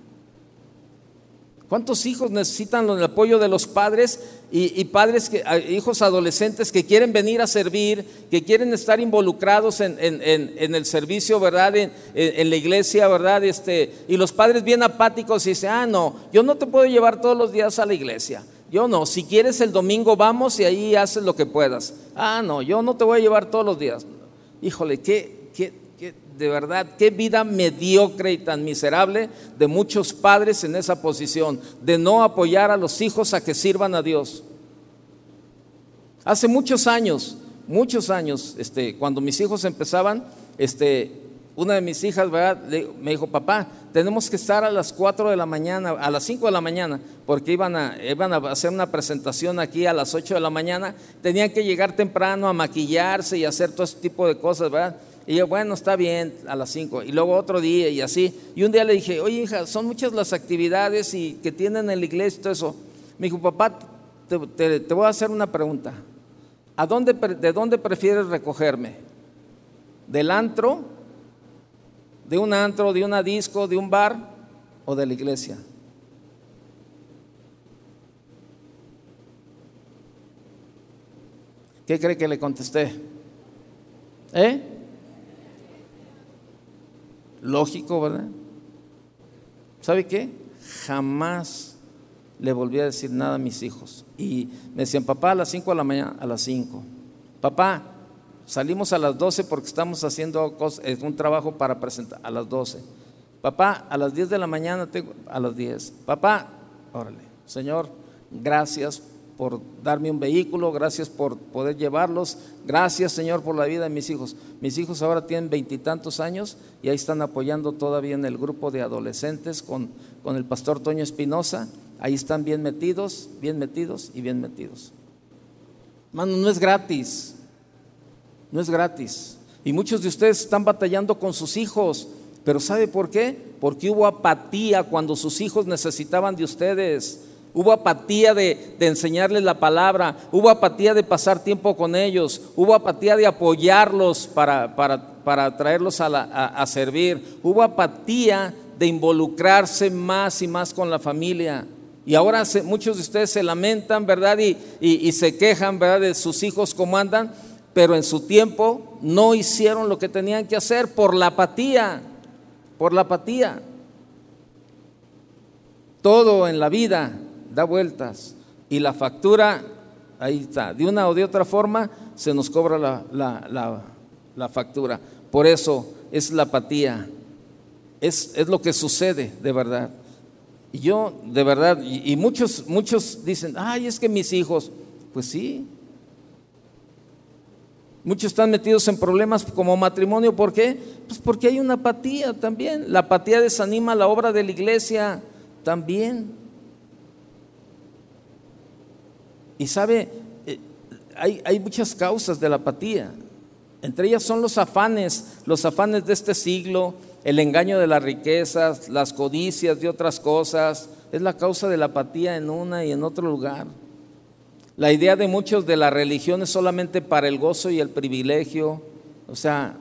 Speaker 1: ¿Cuántos hijos necesitan el apoyo de los padres y, padres, que, hijos adolescentes que quieren venir a servir, que quieren estar involucrados en, el servicio, ¿verdad? En, la iglesia, ¿verdad? Este, y los padres bien apáticos y dicen, ah, no, yo no te puedo llevar todos los días a la iglesia. Yo no, si quieres el domingo vamos y ahí haces lo que puedas. Ah, no, yo no te voy a llevar todos los días. Híjole, qué, qué, de verdad, qué vida mediocre y tan miserable de muchos padres en esa posición, de no apoyar a los hijos a que sirvan a Dios. Hace muchos años, muchos años, este, cuando mis hijos empezaban, este, una de mis hijas, ¿verdad? me dijo, papá, tenemos que estar a las 4 de la mañana, a las 5 de la mañana, porque iban a, iban a hacer una presentación aquí a las 8 de la mañana, tenían que llegar temprano a maquillarse y hacer todo ese tipo de cosas, ¿verdad? Y yo, bueno, está bien, a las 5. Y luego otro día y así. Y un día le dije, oye, hija, son muchas las actividades y que tienen en la iglesia y todo eso. Me dijo, papá, te, voy a hacer una pregunta. ¿A dónde, ¿De dónde prefieres recogerme? ¿Del antro de un antro, de una disco, de un bar o de la iglesia. ¿Qué cree que le contesté? ¿Eh? Lógico, ¿verdad? ¿Sabe qué? Jamás le volví a decir nada a mis hijos. Y me decían, papá, a las 5 de la mañana, a las 5. Papá, Salimos a las 12 porque estamos haciendo un trabajo para presentar a las 12. Papá, a las 10 de la mañana tengo, a las 10. Papá, órale, Señor, gracias por darme un vehículo, gracias por poder llevarlos, gracias Señor por la vida de mis hijos. Mis hijos ahora tienen veintitantos años y ahí están apoyando todavía en el grupo de adolescentes con, con el pastor Toño Espinosa, ahí están bien metidos, bien metidos y bien metidos. Hermano, no es gratis, no es gratis. Y muchos de ustedes están batallando con sus hijos, pero ¿sabe por qué? Porque hubo apatía cuando sus hijos necesitaban de ustedes. Hubo apatía de, enseñarles la palabra, hubo apatía de pasar tiempo con ellos, hubo apatía de apoyarlos para, para, traerlos a, a, servir, hubo apatía de involucrarse más y más con la familia. Y ahora muchos de ustedes se lamentan, ¿verdad? Y, y, y se quejan, ¿verdad? De sus hijos cómo andan, pero en su tiempo no hicieron lo que tenían que hacer por la apatía, por la apatía. Todo en la vida da vueltas y la factura, ahí está, de una o de otra forma se nos cobra la, factura. Por eso es la apatía, es, es, lo que sucede de verdad. Y yo, de verdad, y, y muchos, muchos dicen, ay, es que mis hijos, pues sí, Muchos están metidos en problemas como matrimonio. ¿Por qué? Pues porque hay una apatía también. La apatía desanima la obra de la iglesia también. Y sabe, eh, hay, hay muchas causas de la apatía. Entre ellas son los afanes, los afanes de este siglo, el engaño de las riquezas, las codicias de otras cosas. Es la causa de la apatía en una y en otro lugar. La idea de muchos de la religión es solamente para el gozo y el privilegio. O sea,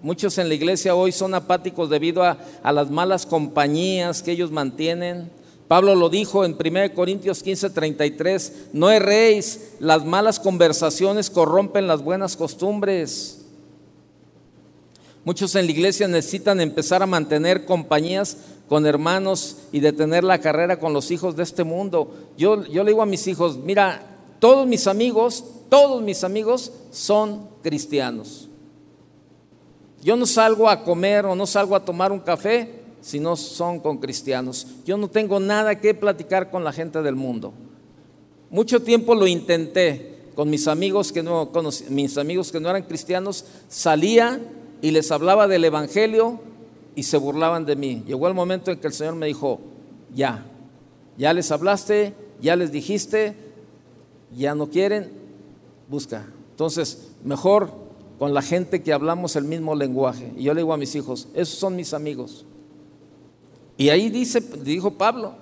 Speaker 1: muchos en la iglesia hoy son apáticos debido a, las malas compañías que ellos mantienen. Pablo lo dijo en 1 Corintios 15, 33, no erréis, las malas conversaciones corrompen las buenas costumbres. Muchos en la iglesia necesitan empezar a mantener compañías con hermanos y detener la carrera con los hijos de este mundo. Yo, yo le digo a mis hijos, mira, todos mis amigos, todos mis amigos son cristianos. Yo no salgo a comer o no salgo a tomar un café si no son con cristianos. Yo no tengo nada que platicar con la gente del mundo. Mucho tiempo lo intenté con mis amigos que no mis amigos que no eran cristianos, salía y les hablaba del evangelio y se burlaban de mí. Llegó el momento en que el Señor me dijo, "Ya. Ya les hablaste, ya les dijiste, ya no quieren, busca. Entonces, mejor con la gente que hablamos el mismo lenguaje. Y yo le digo a mis hijos, esos son mis amigos. Y ahí dice, dijo Pablo,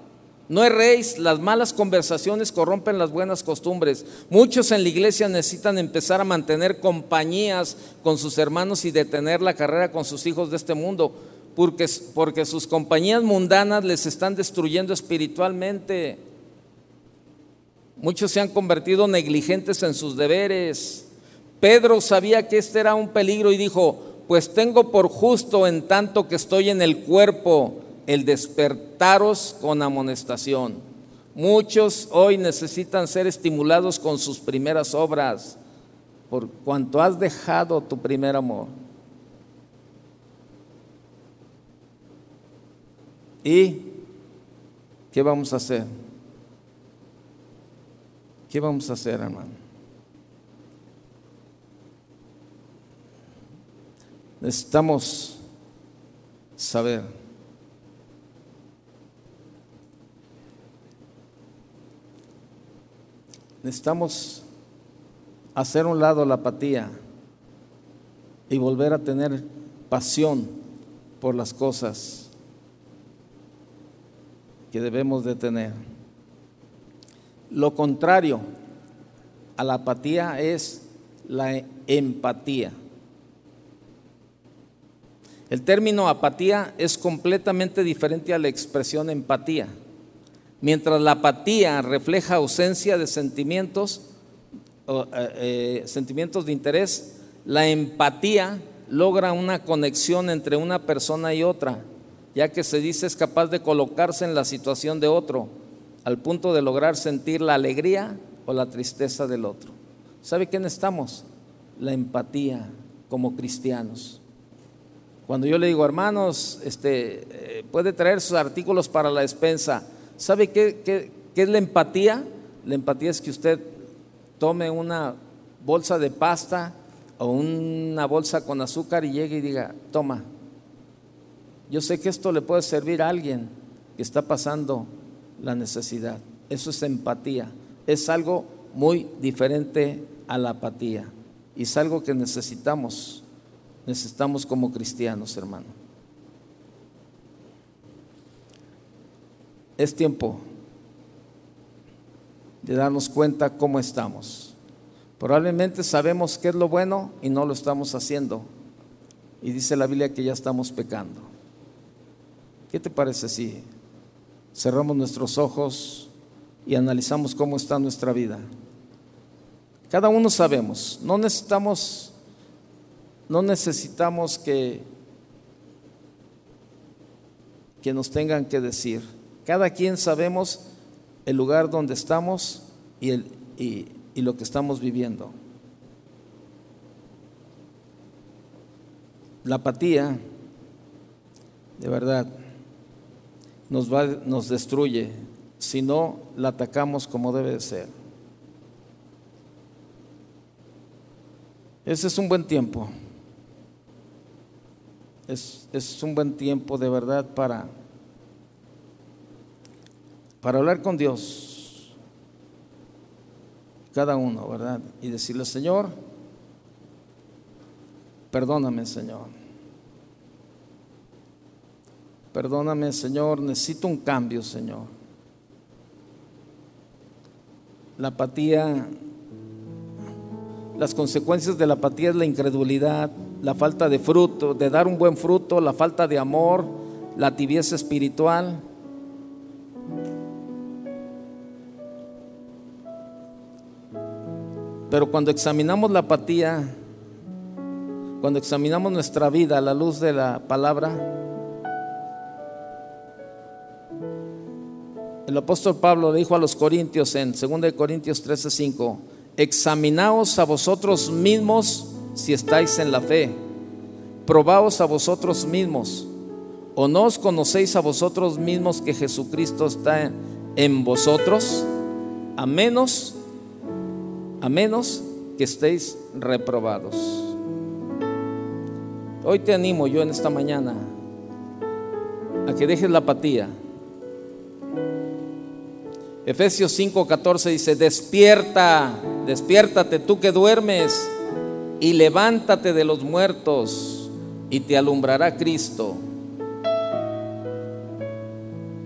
Speaker 1: no erréis, las malas conversaciones corrompen las buenas costumbres. Muchos en la iglesia necesitan empezar a mantener compañías con sus hermanos y detener la carrera con sus hijos de este mundo, porque, porque sus compañías mundanas les están destruyendo espiritualmente. Muchos se han convertido negligentes en sus deberes. Pedro sabía que este era un peligro y dijo, pues tengo por justo en tanto que estoy en el cuerpo el despertaros con amonestación. Muchos hoy necesitan ser estimulados con sus primeras obras por cuanto has dejado tu primer amor. ¿Y qué vamos a hacer? ¿Qué vamos a hacer, hermano? Necesitamos saber. Necesitamos hacer un lado la apatía y volver a tener pasión por las cosas que debemos de tener. Lo contrario a la apatía es la empatía. El término apatía es completamente diferente a la expresión empatía. Mientras la apatía refleja ausencia de sentimientos, eh, eh, sentimientos de interés, la empatía logra una conexión entre una persona y otra, ya que se dice es capaz de colocarse en la situación de otro, al punto de lograr sentir la alegría o la tristeza del otro. ¿Sabe qué necesitamos? La empatía como cristianos. Cuando yo le digo, hermanos, este, eh, puede traer sus artículos para la despensa, ¿sabe qué, qué, qué es la empatía? La empatía es que usted tome una bolsa de pasta o una bolsa con azúcar y llegue y diga, toma, yo sé que esto le puede servir a alguien que está pasando la necesidad. Eso es empatía. Es algo muy diferente a la apatía. Y es algo que necesitamos necesitamos como cristianos, hermano. Es tiempo de darnos cuenta cómo estamos. Probablemente sabemos qué es lo bueno y no lo estamos haciendo. Y dice la Biblia que ya estamos pecando. ¿Qué te parece si cerramos nuestros ojos y analizamos cómo está nuestra vida? Cada uno sabemos, no necesitamos no necesitamos que, que nos tengan que decir. Cada quien sabemos el lugar donde estamos y, el, y, y lo que estamos viviendo. La apatía, de verdad, nos, va, nos destruye si no la atacamos como debe de ser. Ese es un buen tiempo es, un buen tiempo de verdad para, para hablar con Dios, cada uno, ¿verdad? Y decirle, Señor, perdóname, Señor. Perdóname, Señor, necesito un cambio, Señor. La apatía, las consecuencias de la apatía es la incredulidad, la falta de fruto, de dar un buen fruto, la falta de amor, la tibieza espiritual. Pero cuando examinamos la apatía, cuando examinamos nuestra vida a la luz de la palabra, el apóstol Pablo le dijo a los corintios en 2 Corintios 13:5, examinaos a vosotros mismos si estáis en la fe. Probaos a vosotros mismos. ¿O no os conocéis a vosotros mismos que Jesucristo está en vosotros? A menos, a menos que estéis reprobados. Hoy te animo yo en esta mañana a que dejes la apatía. Efesios 5:14 dice, despierta, despiértate tú que duermes y levántate de los muertos y te alumbrará Cristo.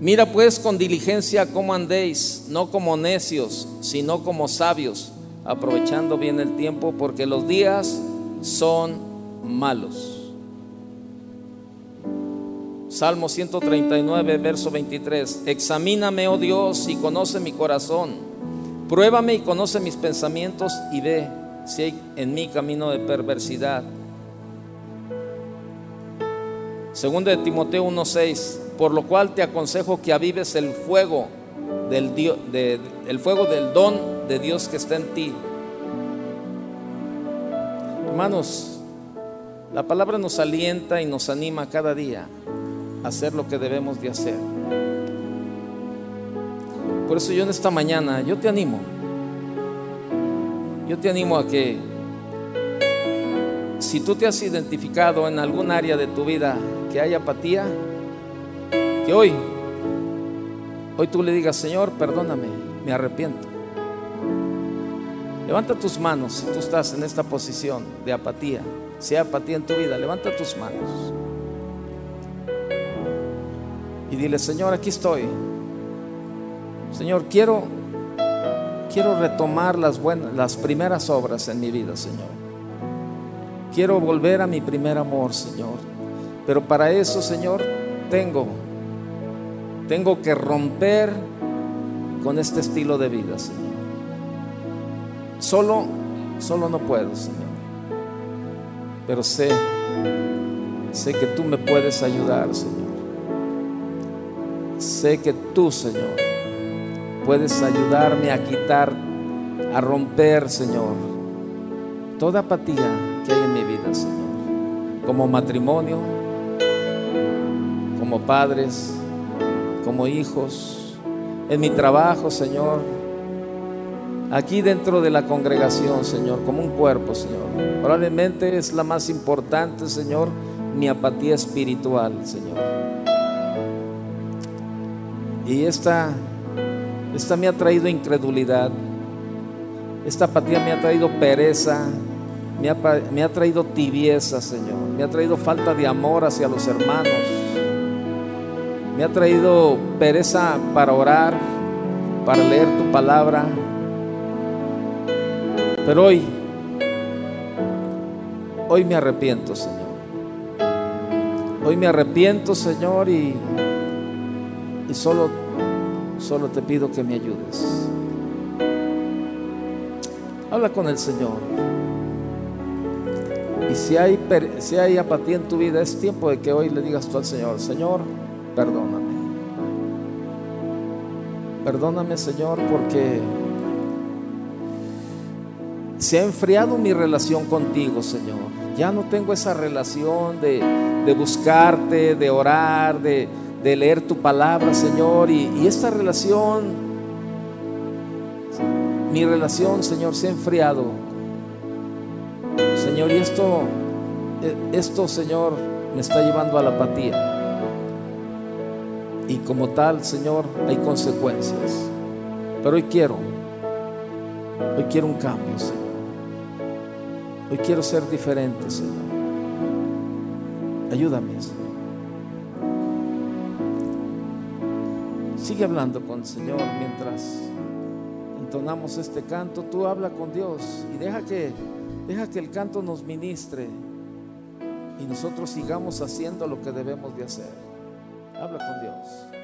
Speaker 1: Mira pues con diligencia cómo andéis, no como necios, sino como sabios, aprovechando bien el tiempo, porque los días son malos. Salmo 139, verso 23. Examíname, oh Dios, y conoce mi corazón. Pruébame y conoce mis pensamientos y ve si hay en mí camino de perversidad. Segundo de Timoteo 1:6, por lo cual te aconsejo que avives el fuego del el fuego del don de Dios que está en ti. Hermanos, la palabra nos alienta y nos anima cada día hacer lo que debemos de hacer. Por eso yo en esta mañana, yo te animo yo te animo a que si tú te has identificado en algún área de tu vida que hay apatía, que hoy, hoy tú le digas, Señor, perdóname, me arrepiento. Levanta tus manos si tú estás en esta posición de apatía. Hay apatía en tu vida, levanta tus manos. Y dile, Señor, aquí estoy. Señor, quiero quiero retomar las buenas las primeras obras en mi vida, Señor. Quiero volver a mi primer amor, Señor. Pero para eso, Señor, tengo tengo que romper con este estilo de vida, Señor. Solo, solo no puedo, Señor. Pero sé, sé que tú me puedes ayudar, Señor. Sé que tú, Señor, puedes ayudarme a quitar, a romper, Señor, toda apatía que hay en mi vida, Señor. Como matrimonio, como padres, como hijos, en mi trabajo, Señor aquí dentro de la congregación, Señor, como un cuerpo, Señor. Probablemente es la más importante, Señor, mi apatía espiritual, Señor. Y esta, esta me ha traído incredulidad, esta apatía me ha traído pereza, me ha, me ha traído tibieza, Señor, me ha traído falta de amor hacia los hermanos, me ha traído pereza para orar, para leer tu palabra. Pero hoy, hoy me arrepiento, Señor. Hoy me arrepiento, Señor, y, solo, solo te pido que me ayudes. Habla con el Señor. Y si hay, si hay apatía en tu vida, es tiempo de que hoy le digas tú al Señor, Señor, perdóname. Perdóname, Señor, porque se ha enfriado mi relación contigo, Señor. Ya no tengo esa relación de, buscarte, de orar, de, leer tu palabra, Señor. Y, y, esta relación, mi relación, Señor, se ha enfriado. Señor, y esto, e, esto, Señor, me está llevando a la apatía. Y como tal, Señor, hay consecuencias. Pero hoy quiero, hoy quiero un cambio, Señor. Hoy quiero ser diferente, Señor. Ayúdame, Señor. Sigue hablando con el Señor mientras entonamos este canto. Tú habla con Dios y deja que, deja que el canto nos ministre y nosotros sigamos haciendo lo que debemos de hacer. Habla con Dios.